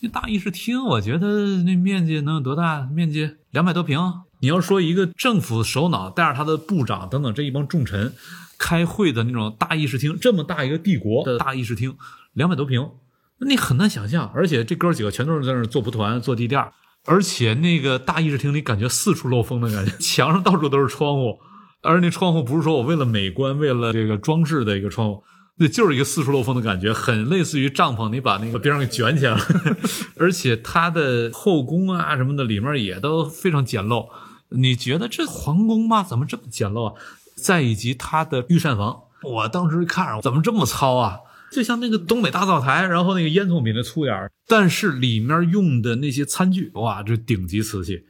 那大议事厅，我觉得那面积能有多大？面积两百多平。你要说一个政府首脑带着他的部长等等这一帮重臣开会的那种大议事厅，这么大一个帝国的大议事厅，两百多平，那你很难想象。而且这哥几个全都是在那儿做蒲团、做地垫儿，而且那个大议事厅里感觉四处漏风的感觉，墙上到处都是窗户，而那窗户不是说我为了美观、为了这个装饰的一个窗户。那就是一个四处漏风的感觉，很类似于帐篷，你把那个边上给卷起来了，而且它的后宫啊什么的里面也都非常简陋。你觉得这皇宫吧？怎么这么简陋啊？再以及它的御膳房，我当时看着怎么这么糙啊？就像那个东北大灶台，然后那个烟囱比那粗点儿，但是里面用的那些餐具，哇，这顶级瓷器。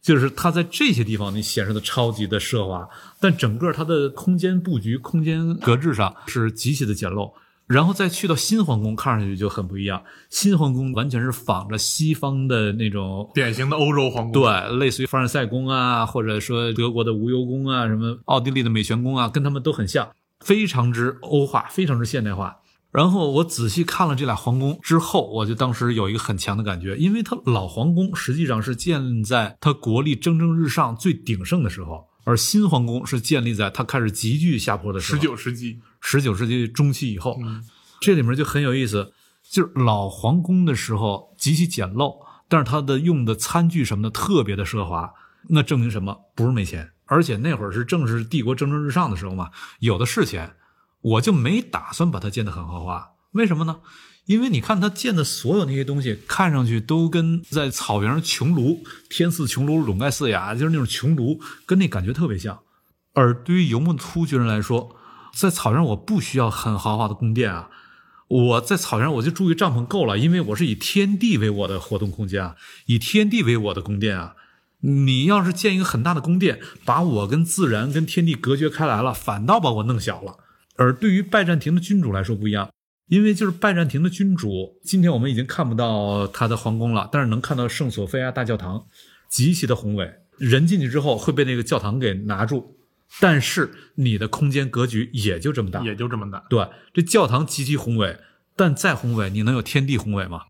就是它在这些地方你显示的超级的奢华，但整个它的空间布局、空间格致上是极其的简陋。然后再去到新皇宫，看上去就很不一样。新皇宫完全是仿着西方的那种，典型的欧洲皇宫。对，类似于凡尔赛宫啊，或者说德国的无忧宫啊，什么奥地利的美泉宫啊，跟他们都很像，非常之欧化，非常之现代化。然后我仔细看了这俩皇宫之后，我就当时有一个很强的感觉，因为它老皇宫实际上是建在它国力蒸蒸日上最鼎盛的时候，而新皇宫是建立在它开始急剧下坡的时候。十九世纪，十九世纪中期以后，嗯这里面就很有意思，就是老皇宫的时候极其简陋，但是它的用的餐具什么的特别的奢华，那证明什么？不是没钱，而且那会儿是正是帝国蒸蒸日上的时候嘛，有的是钱，我就没打算把它建得很豪华，为什么呢？因为你看他建的所有那些东西，看上去都跟在草原上穹庐、天似穹庐，笼盖四野，就是那种穹庐，跟那感觉特别像。而对于游牧突厥人来说，在草原上我不需要很豪华的宫殿啊，我在草原上我就住一帐篷够了，因为我是以天地为我的活动空间啊，以天地为我的宫殿啊。你要是建一个很大的宫殿，把我跟自然、跟天地隔绝开来了，反倒把我弄小了。而对于拜占庭的君主来说不一样，因为就是拜占庭的君主，今天我们已经看不到他的皇宫了，但是能看到圣索菲亚大教堂，极其的宏伟。人进去之后会被那个教堂给拿住，但是你的空间格局也就这么大，也就这么大。对，这教堂极其宏伟，但再宏伟，你能有天地宏伟吗？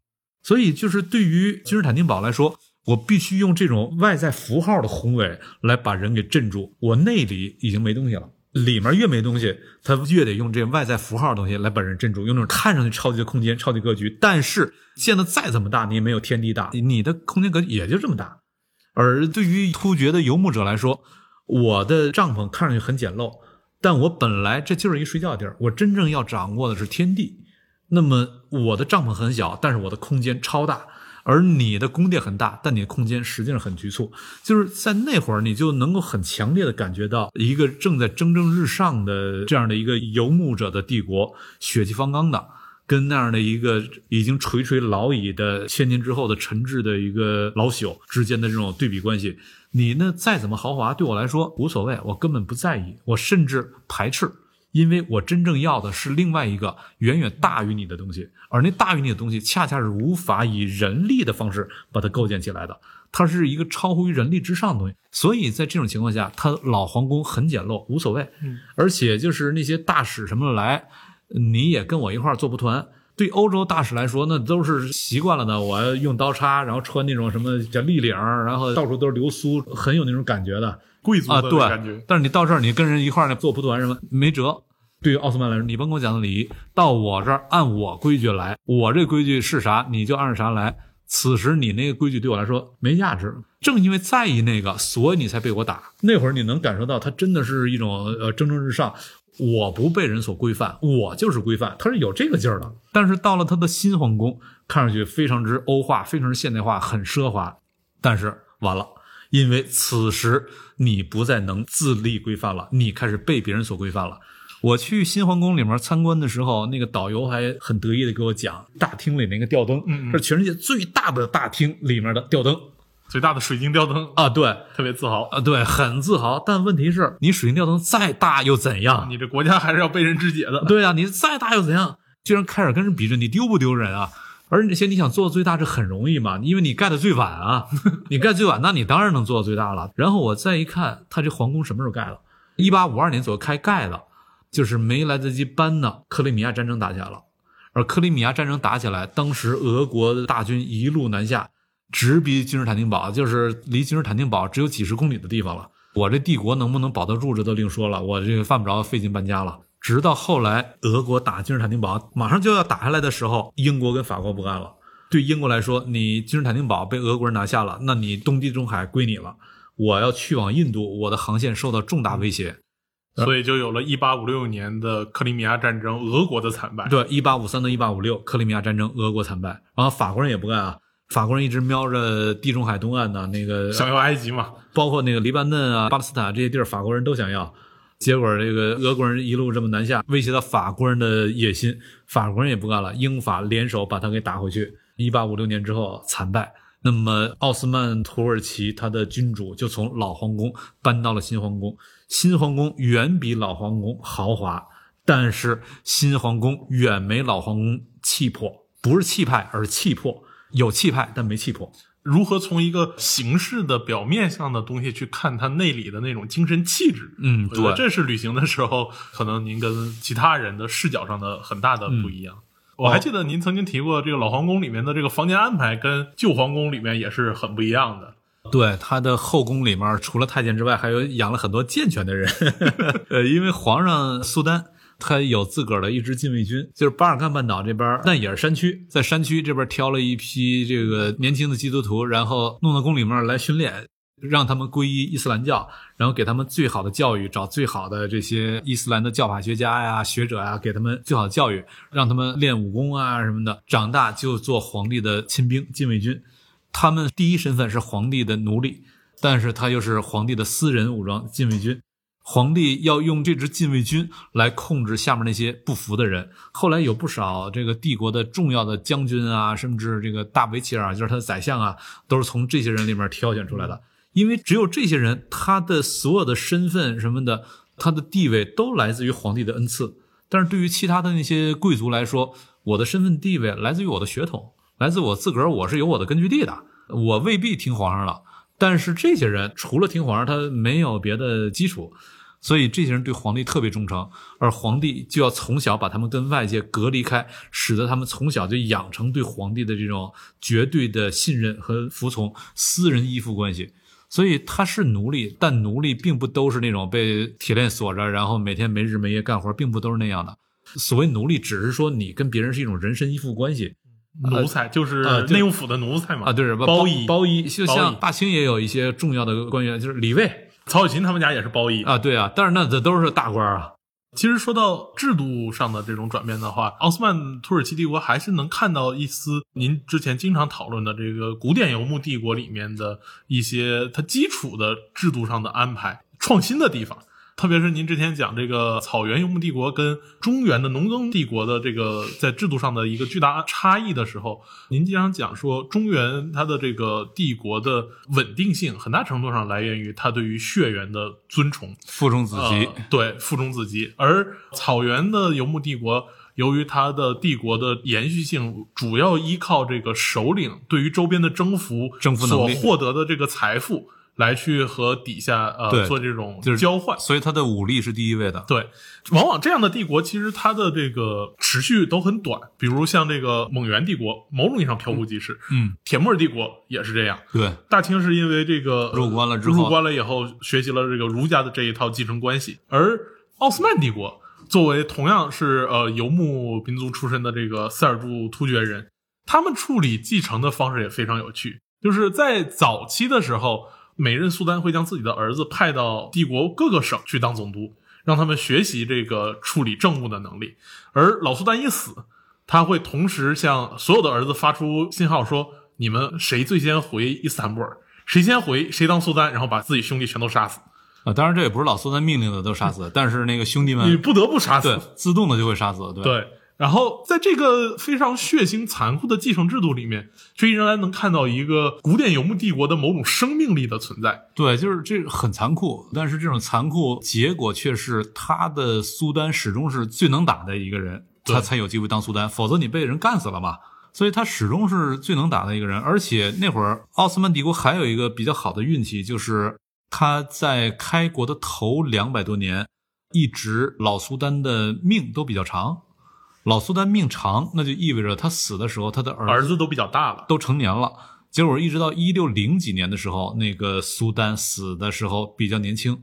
所以就是对于君士坦丁堡来说，我必须用这种外在符号的宏伟来把人给镇住。我内里已经没东西了。里面越没东西，他越得用这外在符号的东西来把人镇住，用那种看上去超级的空间、超级格局。但是建的再怎么大，你也没有天地大，你的空间格局也就这么大。而对于突厥的游牧者来说，我的帐篷看上去很简陋，但我本来这就是一睡觉地儿，我真正要掌握的是天地。那么我的帐篷很小，但是我的空间超大。而你的宫殿很大，但你的空间实际上很局促。就是在那会儿，你就能够很强烈的感觉到一个正在蒸蒸日上的这样的一个游牧者的帝国，血气方刚的，跟那样的一个已经垂垂老矣的千年之后的沉滞的一个老朽之间的这种对比关系。你呢，再怎么豪华，对我来说无所谓，我根本不在意，我甚至排斥。因为我真正要的是另外一个远远大于你的东西，而那大于你的东西，恰恰是无法以人力的方式把它构建起来的，它是一个超乎于人力之上的东西。所以在这种情况下，它老皇宫很简陋，无所谓。嗯，而且就是那些大使什么来，你也跟我一块做不团。对欧洲大使来说，那都是习惯了的。我用刀叉，然后穿那种什么叫立领，然后到处都是流苏，很有那种感觉的。贵族啊，对，感觉。但是你到这儿，你跟人一块儿呢做蒲团什么没辙。对于奥斯曼来说，你甭跟我讲的礼仪，到我这儿按我规矩来，我这规矩是啥，你就按啥来。此时你那个规矩对我来说没价值。正因为在意那个，所以你才被我打。那会儿你能感受到，他真的是一种呃蒸蒸日上。我不被人所规范，我就是规范，他是有这个劲儿的。但是到了他的新皇宫，看上去非常之欧化，非常之现代化，很奢华。但是完了。因为此时你不再能自立规范了，你开始被别人所规范了。我去新皇宫里面参观的时候，那个导游还很得意的给我讲，大厅里那个吊灯，嗯是全世界最大的大厅里面的吊灯，最大的水晶吊灯啊，对，特别自豪啊，对，很自豪。但问题是，你水晶吊灯再大又怎样？你这国家还是要被人肢解的。对啊，你再大又怎样？居然开始跟人比着，你丢不丢人啊？而那些你想做到最大，这很容易嘛？因为你盖的最晚啊，你盖最晚，那你当然能做到最大了。然后我再一看，他这皇宫什么时候盖的？一八五二年左右开盖的，就是没来得及搬呢。克里米亚战争打起来了，而克里米亚战争打起来，当时俄国的大军一路南下，直逼君士坦丁堡，就是离君士坦丁堡只有几十公里的地方了。我这帝国能不能保得住，这都另说了。我这个犯不着费劲搬家了。直到后来，俄国打君士坦丁堡，马上就要打下来的时候，英国跟法国不干了。对英国来说，你君士坦丁堡被俄国人拿下了，那你东地中海归你了。我要去往印度，我的航线受到重大威胁，所以就有了一八五六年的克里米亚战争，俄国的惨败。对一八五三到一八五六克里米亚战争，俄国惨败。然后法国人也不干啊，法国人一直瞄着地中海东岸的那个，想要埃及嘛，包括那个黎巴嫩啊、巴勒斯坦这些地儿，法国人都想要。结果，这个俄国人一路这么南下，威胁到法国人的野心，法国人也不干了，英法联手把他给打回去。一八五六年之后惨败，那么奥斯曼土耳其他的君主就从老皇宫搬到了新皇宫。新皇宫远比老皇宫豪华，但是新皇宫远没老皇宫气魄，不是气派，而是气魄，有气派但没气魄。如何从一个形式的表面上的东西去看它内里的那种精神气质？嗯，对，这是旅行的时候可能您跟其他人的视角上的很大的不一样。我还记得您曾经提过，这个老皇宫里面的这个房间安排跟旧皇宫里面也是很不一样的。对，他的后宫里面除了太监之外，还有养了很多健全的人。呃，因为皇上苏丹。他有自个儿的一支禁卫军，就是巴尔干半岛这边，那也是山区，在山区这边挑了一批这个年轻的基督徒，然后弄到宫里面来训练，让他们皈依伊斯兰教，然后给他们最好的教育，找最好的这些伊斯兰的教法学家呀、学者呀，给他们最好的教育，让他们练武功啊什么的，长大就做皇帝的亲兵禁卫军。他们第一身份是皇帝的奴隶，但是他又是皇帝的私人武装禁卫军。皇帝要用这支禁卫军来控制下面那些不服的人。后来有不少这个帝国的重要的将军啊，甚至这个大维齐尔，就是他的宰相啊，都是从这些人里面挑选出来的。因为只有这些人，他的所有的身份什么的，他的地位都来自于皇帝的恩赐。但是对于其他的那些贵族来说，我的身份地位来自于我的血统，来自我自个儿，我是有我的根据地的，我未必听皇上了。但是这些人除了听皇上，他没有别的基础。所以这些人对皇帝特别忠诚，而皇帝就要从小把他们跟外界隔离开，使得他们从小就养成对皇帝的这种绝对的信任和服从，私人依附关系。所以他是奴隶，但奴隶并不都是那种被铁链锁着，然后每天没日没夜干活，并不都是那样的。所谓奴隶，只是说你跟别人是一种人身依附关系。奴才就是内务府的奴才嘛啊，对，是包衣包衣，就像大清也有一些重要的官员，就是李卫曹雪芹他们家也是包衣啊，对啊，但是那这都是大官啊。其实说到制度上的这种转变的话，奥斯曼土耳其帝国还是能看到一丝您之前经常讨论的这个古典游牧帝国里面的一些它基础的制度上的安排、创新的地方。特别是您之前讲这个草原游牧帝国跟中原的农耕帝国的这个在制度上的一个巨大差异的时候，您经常讲说中原它的这个帝国的稳定性很大程度上来源于它对于血缘的尊崇。父忠子集，呃对，父忠子集。而草原的游牧帝国，由于它的帝国的延续性，主要依靠这个首领对于周边的征服、征服所获得的这个财富，来去和底下呃做这种就是交换。所以他的武力是第一位的。对，往往这样的帝国其实它的这个持续都很短，比如像这个蒙元帝国，某种意义上飘忽即逝。嗯，铁木儿帝国也是这样。对，大清是因为这个入关了之后入关了以后学习了这个儒家的这一套继承关系，而奥斯曼帝国作为同样是呃游牧民族出身的这个塞尔柱突厥人，他们处理继承的方式也非常有趣，就是在早期的时候，每任苏丹会将自己的儿子派到帝国各个省去当总督，让他们学习这个处理政务的能力，而老苏丹一死，他会同时向所有的儿子发出信号说：“你们谁最先回伊斯坦布尔，谁先回谁当苏丹，然后把自己兄弟全都杀死。啊，当然这也不是老苏丹命令的都杀死，但是那个兄弟们你们不得不杀死。对自动的就会杀死，对对，然后在这个非常血腥残酷的继承制度里面，却依然能看到一个古典游牧帝国的某种生命力的存在。对，就是这很残酷，但是这种残酷结果却是他的苏丹始终是最能打的一个人，他才有机会当苏丹，否则你被人干死了嘛。所以他始终是最能打的一个人，而且那会儿奥斯曼帝国还有一个比较好的运气，就是他在开国的头两百多年，一直老苏丹的命都比较长。老苏丹命长，那就意味着他死的时候，他的儿儿子都比较大了，都成年了。结果一直到一六零几年的时候，那个苏丹死的时候比较年轻，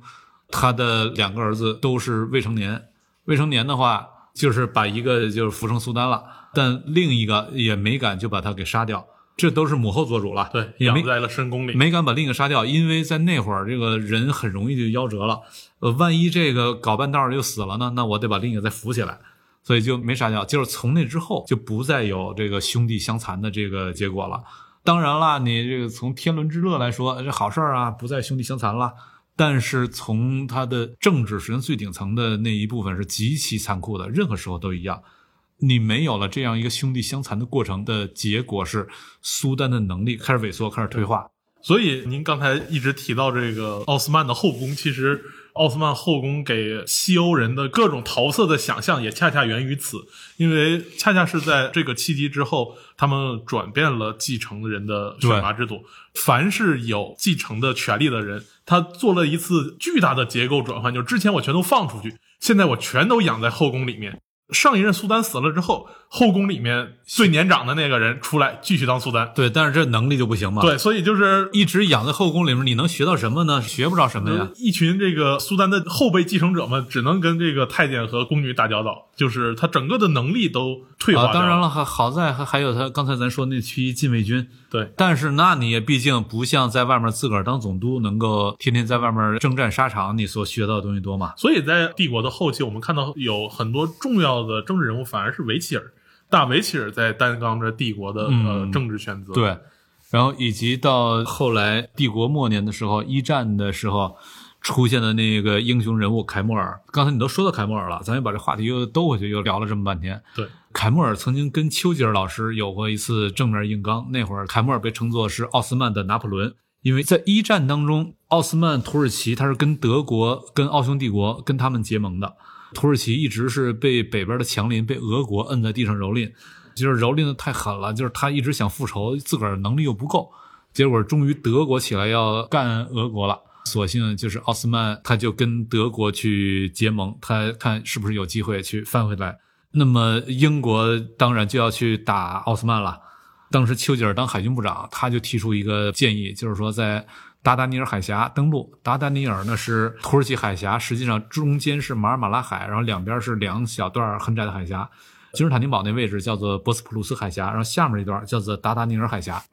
他的两个儿子都是未成年。未成年的话，就是把一个就是扶成苏丹了，但另一个也没敢就把他给杀掉，这都是母后做主了。对，养在了深宫里。没敢把另一个杀掉，因为在那会儿这个人很容易就夭折了。呃，万一这个搞半道儿就死了呢，那我得把另一个再扶起来，所以就没杀掉。就是从那之后就不再有这个兄弟相残的这个结果了。当然啦，你这个从天伦之乐来说，这好事儿啊，不再兄弟相残了。但是从他的政治实际上最顶层的那一部分是极其残酷的，任何时候都一样。你没有了这样一个兄弟相残的过程的结果是，苏丹的能力开始萎缩，开始退化。所以您刚才一直提到这个奥斯曼的后宫，其实奥斯曼后宫给西欧人的各种桃色的想象，也恰恰源于此，因为恰恰是在这个契机之后，他们转变了继承人的选拔制度。凡是有继承的权利的人，他做了一次巨大的结构转换，就是之前我全都放出去，现在我全都养在后宫里面。上一任苏丹死了之后，后宫里面最年长的那个人出来继续当苏丹。对，但是这能力就不行嘛。，对，所以就是一直养在后宫里面，你能学到什么呢？学不着什么呀。一群这个苏丹的后辈继承者们，只能跟这个太监和宫女打交道，就是他整个的能力都退化啊，当然了，还好在还还有他刚才咱说那区禁卫军，对但是那你也毕竟不像在外面自个儿当总督，能够天天在外面征战沙场，你所学到的东西多嘛。所以在帝国的后期，我们看到有很多重要的政治人物反而是维齐尔，大维齐尔在担纲着帝国的、呃嗯政治选择。，对，然后以及到后来帝国末年的时候，一战的时候出现的那个英雄人物凯莫尔。刚才你都说到凯莫尔了，咱又把这话题又兜回去，又聊了这么半天。对，凯莫尔曾经跟丘吉尔老师有过一次正面硬刚，那会儿凯莫尔被称作是奥斯曼的拿破仑。因为在一战当中，奥斯曼土耳其他是跟德国、跟奥匈帝国跟他们结盟的，土耳其一直是被北边的强邻被俄国摁在地上蹂躏，就是蹂躏的太狠了，就是他一直想复仇，自个儿能力又不够，结果终于德国起来要干俄国了。索性就是奥斯曼，他就跟德国去结盟，他看是不是有机会去翻回来。那么英国当然就要去打奥斯曼了。当时丘吉尔当海军部长，他就提出一个建议，就是说在达达尼尔海峡登陆。达达尼尔呢是土耳其海峡，实际上中间是马尔马拉海，然后两边是两小段很窄的海峡。君士坦丁堡那位置叫做博斯普鲁斯海峡，然后下面一段叫做达达尼尔海峡。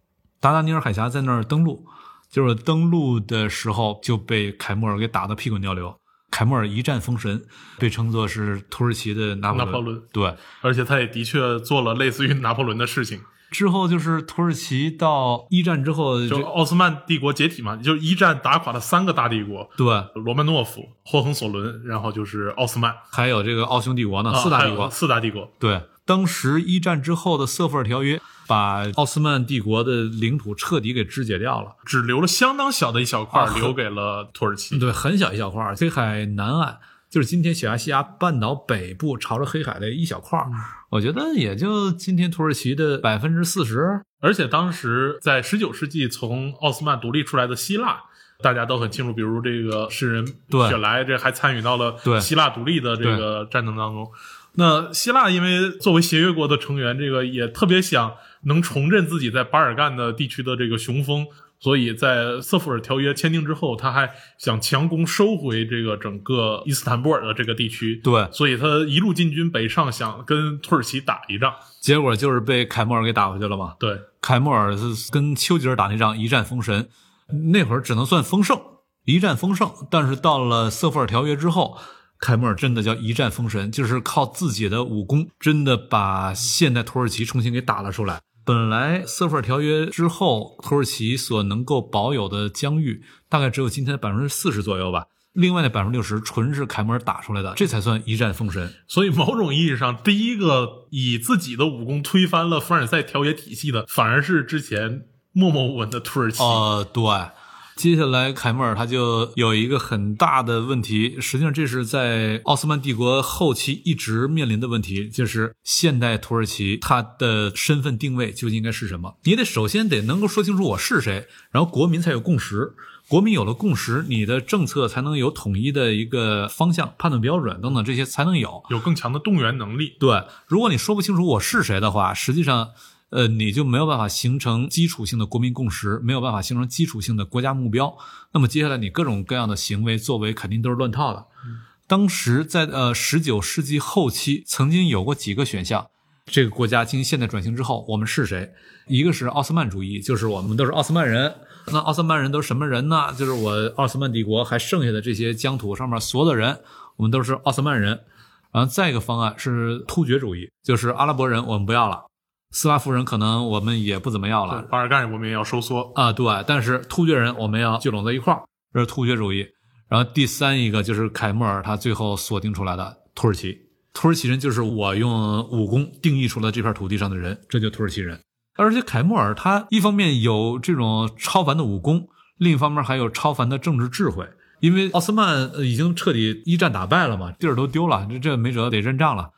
达达尼尔海峡在那儿登陆，就是登陆的时候就被凯莫尔给打得屁滚尿流。凯莫尔一战封神，被称作是土耳其的拿破拿破仑。对，而且他也的确做了类似于拿破仑的事情。之后就是土耳其到一战之后，就奥斯曼帝国解体嘛，就一战打垮了三个大帝国，对，罗曼诺夫、霍亨索伦，然后就是奥斯曼，还有这个奥匈帝国呢，啊四大帝国。四大帝国。对，当时一战之后的瑟弗尔条约，把奥斯曼帝国的领土彻底给肢解掉了。只留了相当小的一小块啊留给了土耳其。对，很小一小块儿，黑海南岸就是今天小亚细亚半岛北部朝着黑海的一小块儿。我觉得也就今天土耳其的百分之四十。而且当时在十九世纪从奥斯曼独立出来的希腊，大家都很清楚，比如这个诗人雪莱，这还参与到了对希腊独立的这个战争当中。那希腊因为作为协约国的成员，这个也特别想能重振自己在巴尔干的地区的这个雄风，所以在瑟弗尔条约签订之后，他还想强攻收回这个整个伊斯坦布尔的这个地区。对，所以他一路进军北上，想跟土耳其打一仗。结果就是被凯末尔给打回去了嘛。对，凯末尔是跟丘吉尔打那仗一战封神，那会儿只能算封胜，一战封胜。但是到了瑟弗尔条约之后，凯末尔真的叫一战封神，就是靠自己的武功，真的把现代土耳其重新给打了出来。本来瑟弗尔条约之后，土耳其所能够保有的疆域大概只有今天的百分之四十左右吧，另外的百分之六十纯是凯末尔打出来的，这才算一战封神。所以某种意义上，第一个以自己的武功推翻了凡尔赛条约体系的，反而是之前默默无闻的土耳其。呃，对。接下来，凯末尔他就有一个很大的问题，实际上这是在奥斯曼帝国后期一直面临的问题，就是现代土耳其它的身份定位究竟应该是什么？你得首先得能够说清楚我是谁，然后国民才有共识，国民有了共识，你的政策才能有统一的一个方向、判断标准等等这些才能有。有更强的动员能力。对，如果你说不清楚我是谁的话，实际上，呃，你就没有办法形成基础性的国民共识，没有办法形成基础性的国家目标。那么接下来你各种各样的行为作为肯定都是乱套的。当时在呃十九世纪后期，曾经有过几个选项。这个国家进行现代转型之后，我们是谁？一个是奥斯曼主义，就是我们都是奥斯曼人。那奥斯曼人都是什么人呢？就是我奥斯曼帝国还剩下的这些疆土上面所有的人，我们都是奥斯曼人。然后再一个方案是突厥主义，就是阿拉伯人我们不要了，斯拉夫人可能我们也不怎么要了巴尔干我们也要收缩。啊，对。但是突厥人我们要聚拢在一块儿，这是突厥主义。然后第三一个就是凯末尔他最后锁定出来的土耳其，土耳其人就是我用武功定义出了这片土地上的人，这就土耳其人。而且凯末尔他一方面有这种超凡的武功，另一方面还有超凡的政治智慧。因为奥斯曼呃已经彻底一战打败了嘛，地儿都丢了，这这没辙得认账了。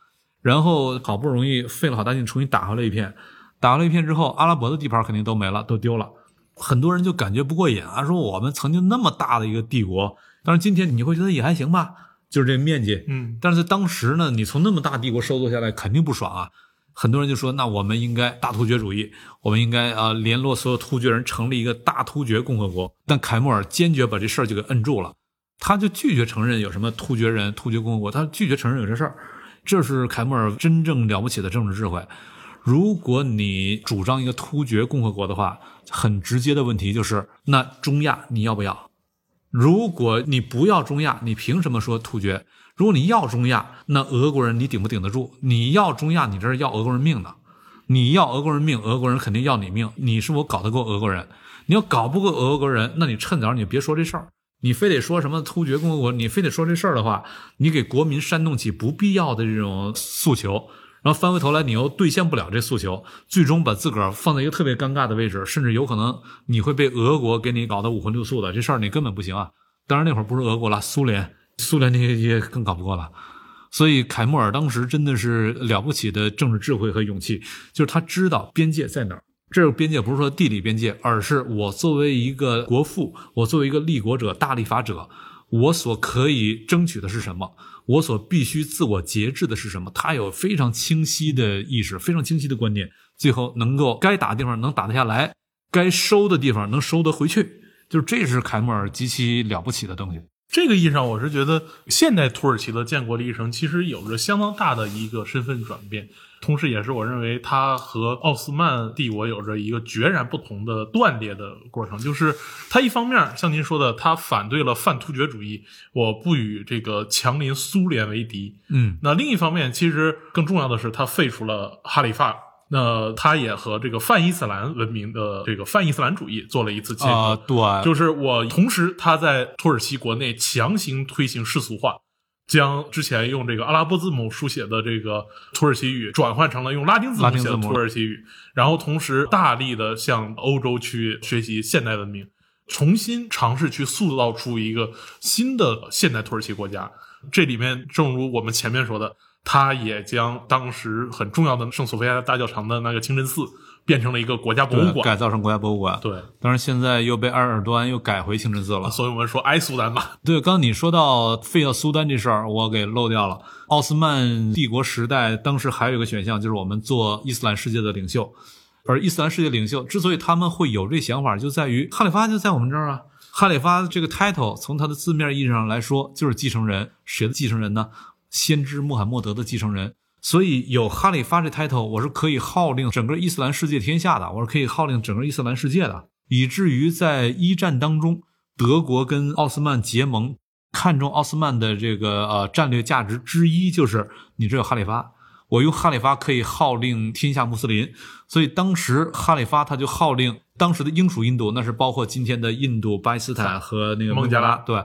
然后好不容易费了好大劲重新打回来一片，打回来一片之后，阿拉伯的地盘肯定都没了，都丢了。很多人就感觉不过瘾啊，说我们曾经那么大的一个帝国，但是今天你会觉得也还行吧，就是这面积。嗯，但是当时呢，你从那么大帝国收缩下来，肯定不爽啊。很多人就说，那我们应该大突厥主义，我们应该啊、联络所有突厥人，成立一个大突厥共和国。但凯末尔坚决把这事儿就给摁住了，他就拒绝承认有什么突厥人、突厥共和国，他拒绝承认有这事儿。这是凯莫尔真正了不起的政治智慧。如果你主张一个突厥共和国的话，很直接的问题就是，那中亚你要不要？如果你不要中亚，你凭什么说突厥？如果你要中亚，那俄国人你顶不顶得住？你要中亚，你这是要俄国人命的。你要俄国人命，俄国人肯定要你命。你是否搞得过俄国人？你要搞不过俄国人，那你趁早你就别说这事儿。你非得说什么突厥共和国，你非得说这事儿的话，你给国民煽动起不必要的这种诉求，然后翻回头来你又兑现不了这诉求，最终把自个儿放在一个特别尴尬的位置，甚至有可能你会被俄国给你搞得五荤六素的，这事儿你根本不行啊。当然那会儿不是俄国了，苏联，苏联那些也更搞不过了。所以凯莫尔当时真的是了不起的政治智慧和勇气，就是他知道边界在哪儿。这个边界不是说地理边界，而是我作为一个国父，我作为一个立国者、大立法者，我所可以争取的是什么？我所必须自我节制的是什么？他有非常清晰的意识，非常清晰的观念，最后能够该打的地方能打得下来，该收的地方能收得回去，就是这是凯莫尔极其了不起的东西。这个意义上，我是觉得现代土耳其的建国历程其实有着相当大的一个身份转变。同时，也是我认为它和奥斯曼帝国有着一个决然不同的断裂的过程。就是它一方面像您说的，它反对了泛突厥主义，我不与这个强邻苏联为敌。嗯，那另一方面，其实更重要的是，它废除了哈里发。那他也和这个泛伊斯兰文明的这个泛伊斯兰主义做了一次切啊，割。对，就是我同时，他在土耳其国内强行推行世俗化。将之前用这个阿拉伯字母书写的这个土耳其语转换成了用拉丁字母写的土耳其语，然后同时大力的向欧洲去学习现代文明，重新尝试去塑造出一个新的现代土耳其国家。这里面，正如我们前面说的，他也将当时很重要的圣索菲亚大教堂的那个清真寺。变成了一个国家博物馆，改造成国家博物馆。对，当然现在又被埃尔多安又改回清真寺了。所以我们说埃苏丹吧。对，刚你说到废掉苏丹这事儿，我给漏掉了。奥斯曼帝国时代，当时还有一个选项，就是我们做伊斯兰世界的领袖。而伊斯兰世界领袖之所以他们会有这想法，就在于哈里发就在我们这儿啊。哈里发这个 title 从它的字面意义上来说，就是继承人。谁的继承人呢？先知穆罕默德的继承人。所以有哈里发这 title，我是可以号令整个伊斯兰世界天下的，我是可以号令整个伊斯兰世界的，以至于在一战当中，德国跟奥斯曼结盟，看中奥斯曼的这个呃战略价值之一就是你这有哈里发，我用哈里发可以号令天下穆斯林，所以当时哈里发他就号令当时的英属印度，那是包括今天的印度、巴基斯坦和那个孟加拉，对。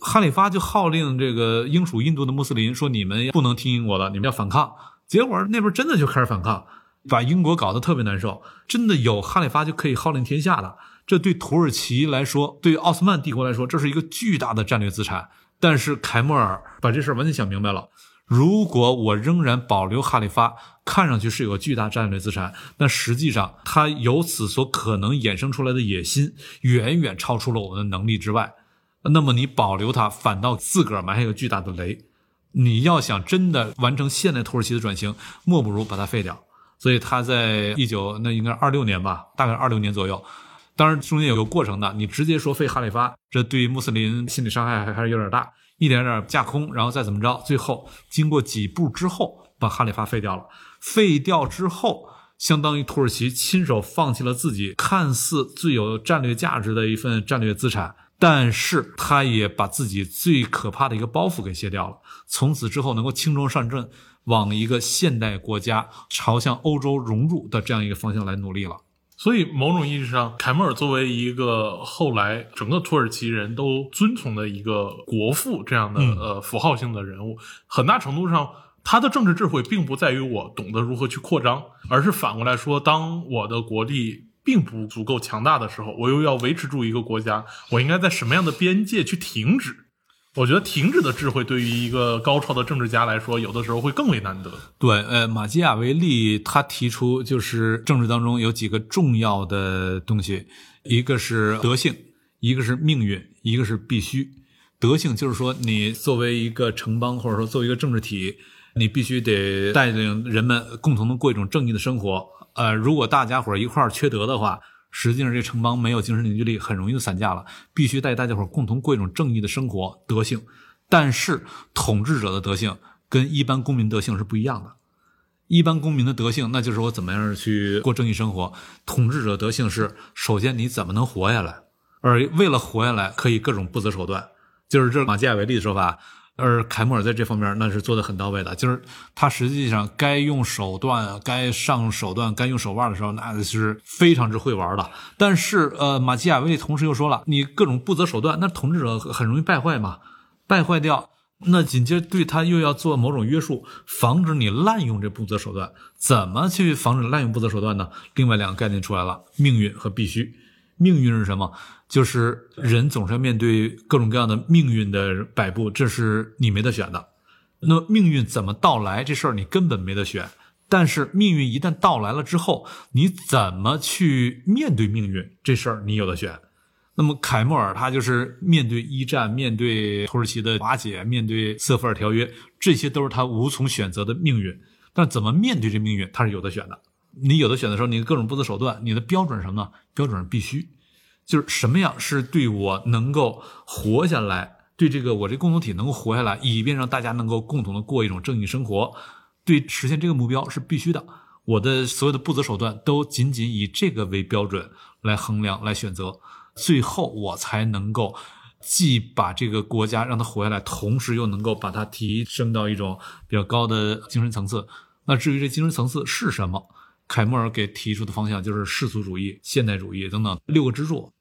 哈里发就号令这个英属印度的穆斯林说：“你们不能听英国的，你们要反抗。”结果那边真的就开始反抗，把英国搞得特别难受。真的有哈里发就可以号令天下的，这对土耳其来说，对奥斯曼帝国来说，这是一个巨大的战略资产。但是凯莫尔把这事儿完全想明白了：如果我仍然保留哈里发，看上去是有个巨大战略资产，那实际上他由此所可能衍生出来的野心，远远超出了我们的能力之外。那么你保留它，反倒自个儿埋下个巨大的雷。你要想真的完成现代土耳其的转型，莫不如把它废掉。所以他在一九那应该二六年吧，大概二六年左右。当然中间有个过程的，你直接说废哈里发，这对穆斯林心理伤害还还是有点大，一点点架空，然后再怎么着，最后经过几步之后，把哈里发废掉了。废掉之后，相当于土耳其亲手放弃了自己看似最有战略价值的一份战略资产。但是他也把自己最可怕的一个包袱给卸掉了，从此之后能够轻装上阵，往一个现代国家朝向欧洲融入的这样一个方向来努力了。所以，某种意义上，凯末尔作为一个后来整个土耳其人都遵从的一个国父这样的呃符号性的人物，很大程度上，他的政治智慧并不在于我懂得如何去扩张，而是反过来说，当我的国力。并不足够强大的时候，我又要维持住一个国家，我应该在什么样的边界去停止？我觉得停止的智慧对于一个高超的政治家来说，有的时候会更为难得。对，呃，马基雅维利他提出，就是政治当中有几个重要的东西，一个是德性，一个是命运，一个是必须。德性就是说，你作为一个城邦，或者说作为一个政治体，你必须得带领人们共同的过一种正义的生活。呃，如果大家伙一块儿缺德的话，实际上这城邦没有精神凝聚力，很容易就散架了。必须带大家伙共同过一种正义的生活德性。但是统治者的德性跟一般公民德性是不一样的。一般公民的德性，那就是我怎么样去过正义生活；统治者德性是，首先你怎么能活下来，而为了活下来，可以各种不择手段。就是这马基雅维利的说法。而凯莫尔在这方面那是做的很到位的，就是他实际上该用手段、该上手段、该用手腕的时候，那是非常之会玩的。但是，呃，马基雅维利同时又说了，你各种不择手段，那统治者很容易败坏嘛，败坏掉，那紧接着对他又要做某种约束，防止你滥用这不择手段。怎么去防止滥用不择手段呢？另外两个概念出来了：命运和必须。命运是什么？就是人总是要面对各种各样的命运的摆布，这是你没得选的。那么命运怎么到来这事儿你根本没得选。但是命运一旦到来了之后，你怎么去面对命运这事儿你有的选。那么凯莫尔他就是面对一战，面对土耳其的瓦解，面对瑟福尔条约，这些都是他无从选择的命运。但怎么面对这命运，他是有的选的。你有的选的时候，你各种不择手段，你的标准是什么呢？标准是必须，就是什么样是对我能够活下来，对这个我这共同体能够活下来，以便让大家能够共同的过一种正义生活。对实现这个目标是必须的，我的所有的不择手段都仅仅以这个为标准来衡量、来选择，最后我才能够既把这个国家让它活下来，同时又能够把它提升到一种比较高的精神层次。那至于这精神层次是什么，凯莫尔给提出的方向就是世俗主义、现代主义等等六个支柱。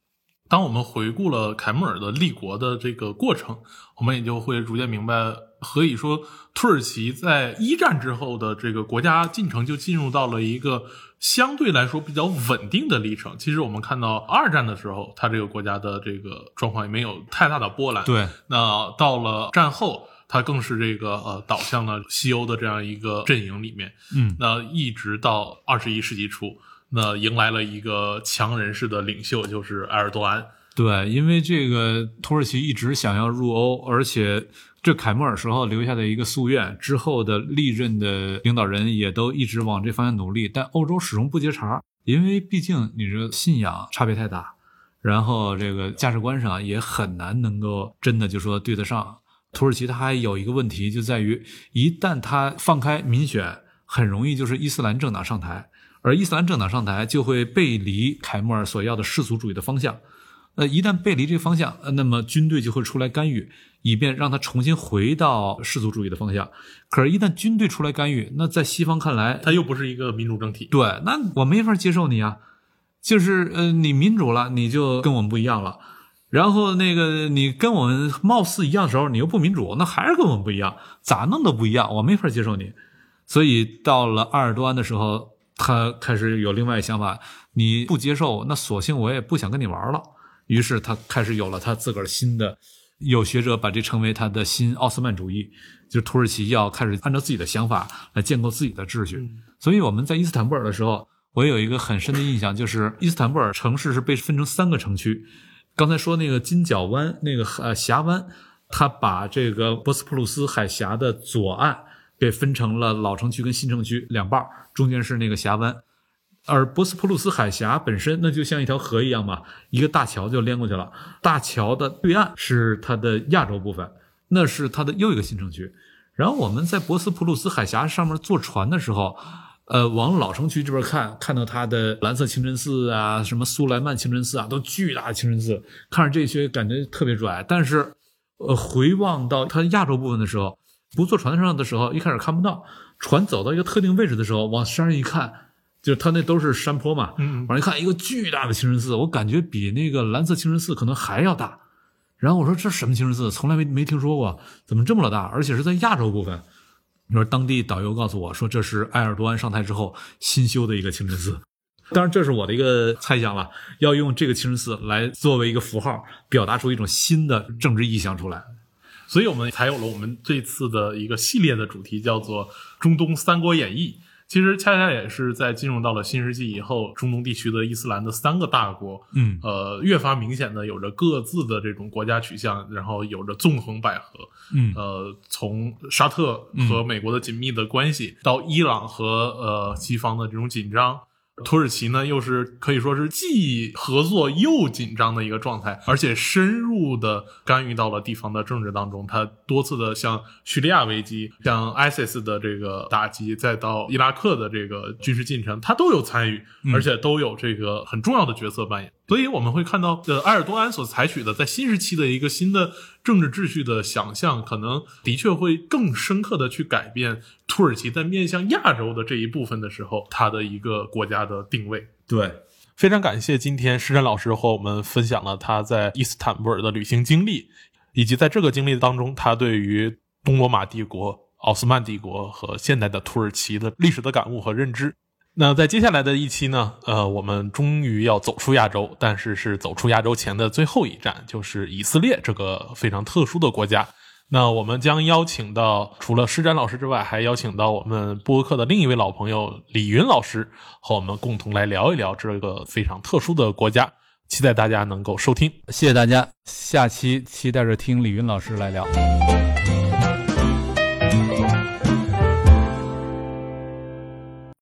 当我们回顾了凯莫尔的立国的这个过程，我们也就会逐渐明白，何以说土耳其在一战之后的这个国家进程就进入到了一个相对来说比较稳定的历程。其实我们看到二战的时候，它这个国家的这个状况也没有太大的波澜。对，那到了战后，它更是这个呃倒向了西欧的这样一个阵营里面。嗯，那一直到二十一世纪初。那迎来了一个强人式的领袖，就是埃尔多安。对，因为这个土耳其一直想要入欧，而且这凯莫尔时候留下的一个夙愿，之后的历任的领导人也都一直往这方向努力，但欧洲始终不接茬，因为毕竟你这信仰差别太大，然后这个价值观上也很难能够真的就说对得上。土耳其它还有一个问题，就在于一旦它放开民选，很容易就是伊斯兰政党上台。而伊斯兰政党上台，就会背离凯末尔所要的世俗主义的方向。呃，一旦背离这个方向，那么军队就会出来干预，以便让他重新回到世俗主义的方向。可是，一旦军队出来干预，那在西方看来，他又不是一个民主政体。对，那我没法接受你啊！就是呃，你民主了，你就跟我们不一样了；然后那个你跟我们貌似一样的时候，你又不民主，那还是跟我们不一样，咋弄都不一样，我没法接受你。所以到了阿尔多安的时候。他开始有另外想法，你不接受，那索性我也不想跟你玩了。于是他开始有了他自个儿新的，有学者把这称为他的新奥斯曼主义，就是土耳其要开始按照自己的想法来建构自己的秩序。所以我们在伊斯坦布尔的时候，我有一个很深的印象，就是伊斯坦布尔城市是被分成三个城区。刚才说那个金角湾那个呃峡湾，他把这个博斯普鲁斯海峡的左岸。给分成了老城区跟新城区两半中间是那个峡湾，而博斯普鲁斯海峡本身那就像一条河一样嘛，一个大桥就连过去了。大桥的对岸是它的亚洲部分，那是它的又一个新城区。然后我们在博斯普鲁斯海峡上面坐船的时候，呃，往老城区这边看，看到它的蓝色清真寺啊，什么苏莱曼清真寺啊，都巨大的清真寺，看着这些感觉特别拽。但是，呃，回望到它亚洲部分的时候。不坐船上的时候，一开始看不到。船走到一个特定位置的时候，往山上一看，就是它那都是山坡嘛。嗯，往上一看，一个巨大的清真寺，我感觉比那个蓝色清真寺可能还要大。然后我说：“这什么清真寺？从来没没听说过，怎么这么老大？而且是在亚洲部分。”你说当地导游告诉我说：“这是埃尔多安上台之后新修的一个清真寺。”当然，这是我的一个猜想了，要用这个清真寺来作为一个符号，表达出一种新的政治意向出来。所以我们才有了我们这次的一个系列的主题，叫做《中东三国演义》。其实恰恰也是在进入到了新世纪以后，中东地区的伊斯兰的三个大国，嗯，呃，越发明显的有着各自的这种国家取向，然后有着纵横捭阖，嗯，呃，从沙特和美国的紧密的关系，到伊朗和呃西方的这种紧张。土耳其呢，又是可以说是既合作又紧张的一个状态，而且深入的干预到了地方的政治当中。他多次的像叙利亚危机、像 ISIS 的这个打击，再到伊拉克的这个军事进程，他都有参与，而且都有这个很重要的角色扮演。所以我们会看到，呃，埃尔多安所采取的在新时期的一个新的政治秩序的想象，可能的确会更深刻的去改变土耳其在面向亚洲的这一部分的时候，它的一个国家的定位。对，非常感谢今天施展老师和我们分享了他在伊斯坦布尔的旅行经历，以及在这个经历当中，他对于东罗马帝国、奥斯曼帝国和现代的土耳其的历史的感悟和认知。那在接下来的一期呢，呃，我们终于要走出亚洲，但是是走出亚洲前的最后一站，就是以色列这个非常特殊的国家。那我们将邀请到除了施展老师之外，还邀请到我们播客的另一位老朋友李云老师，和我们共同来聊一聊这个非常特殊的国家。期待大家能够收听，谢谢大家，下期期待着听李云老师来聊。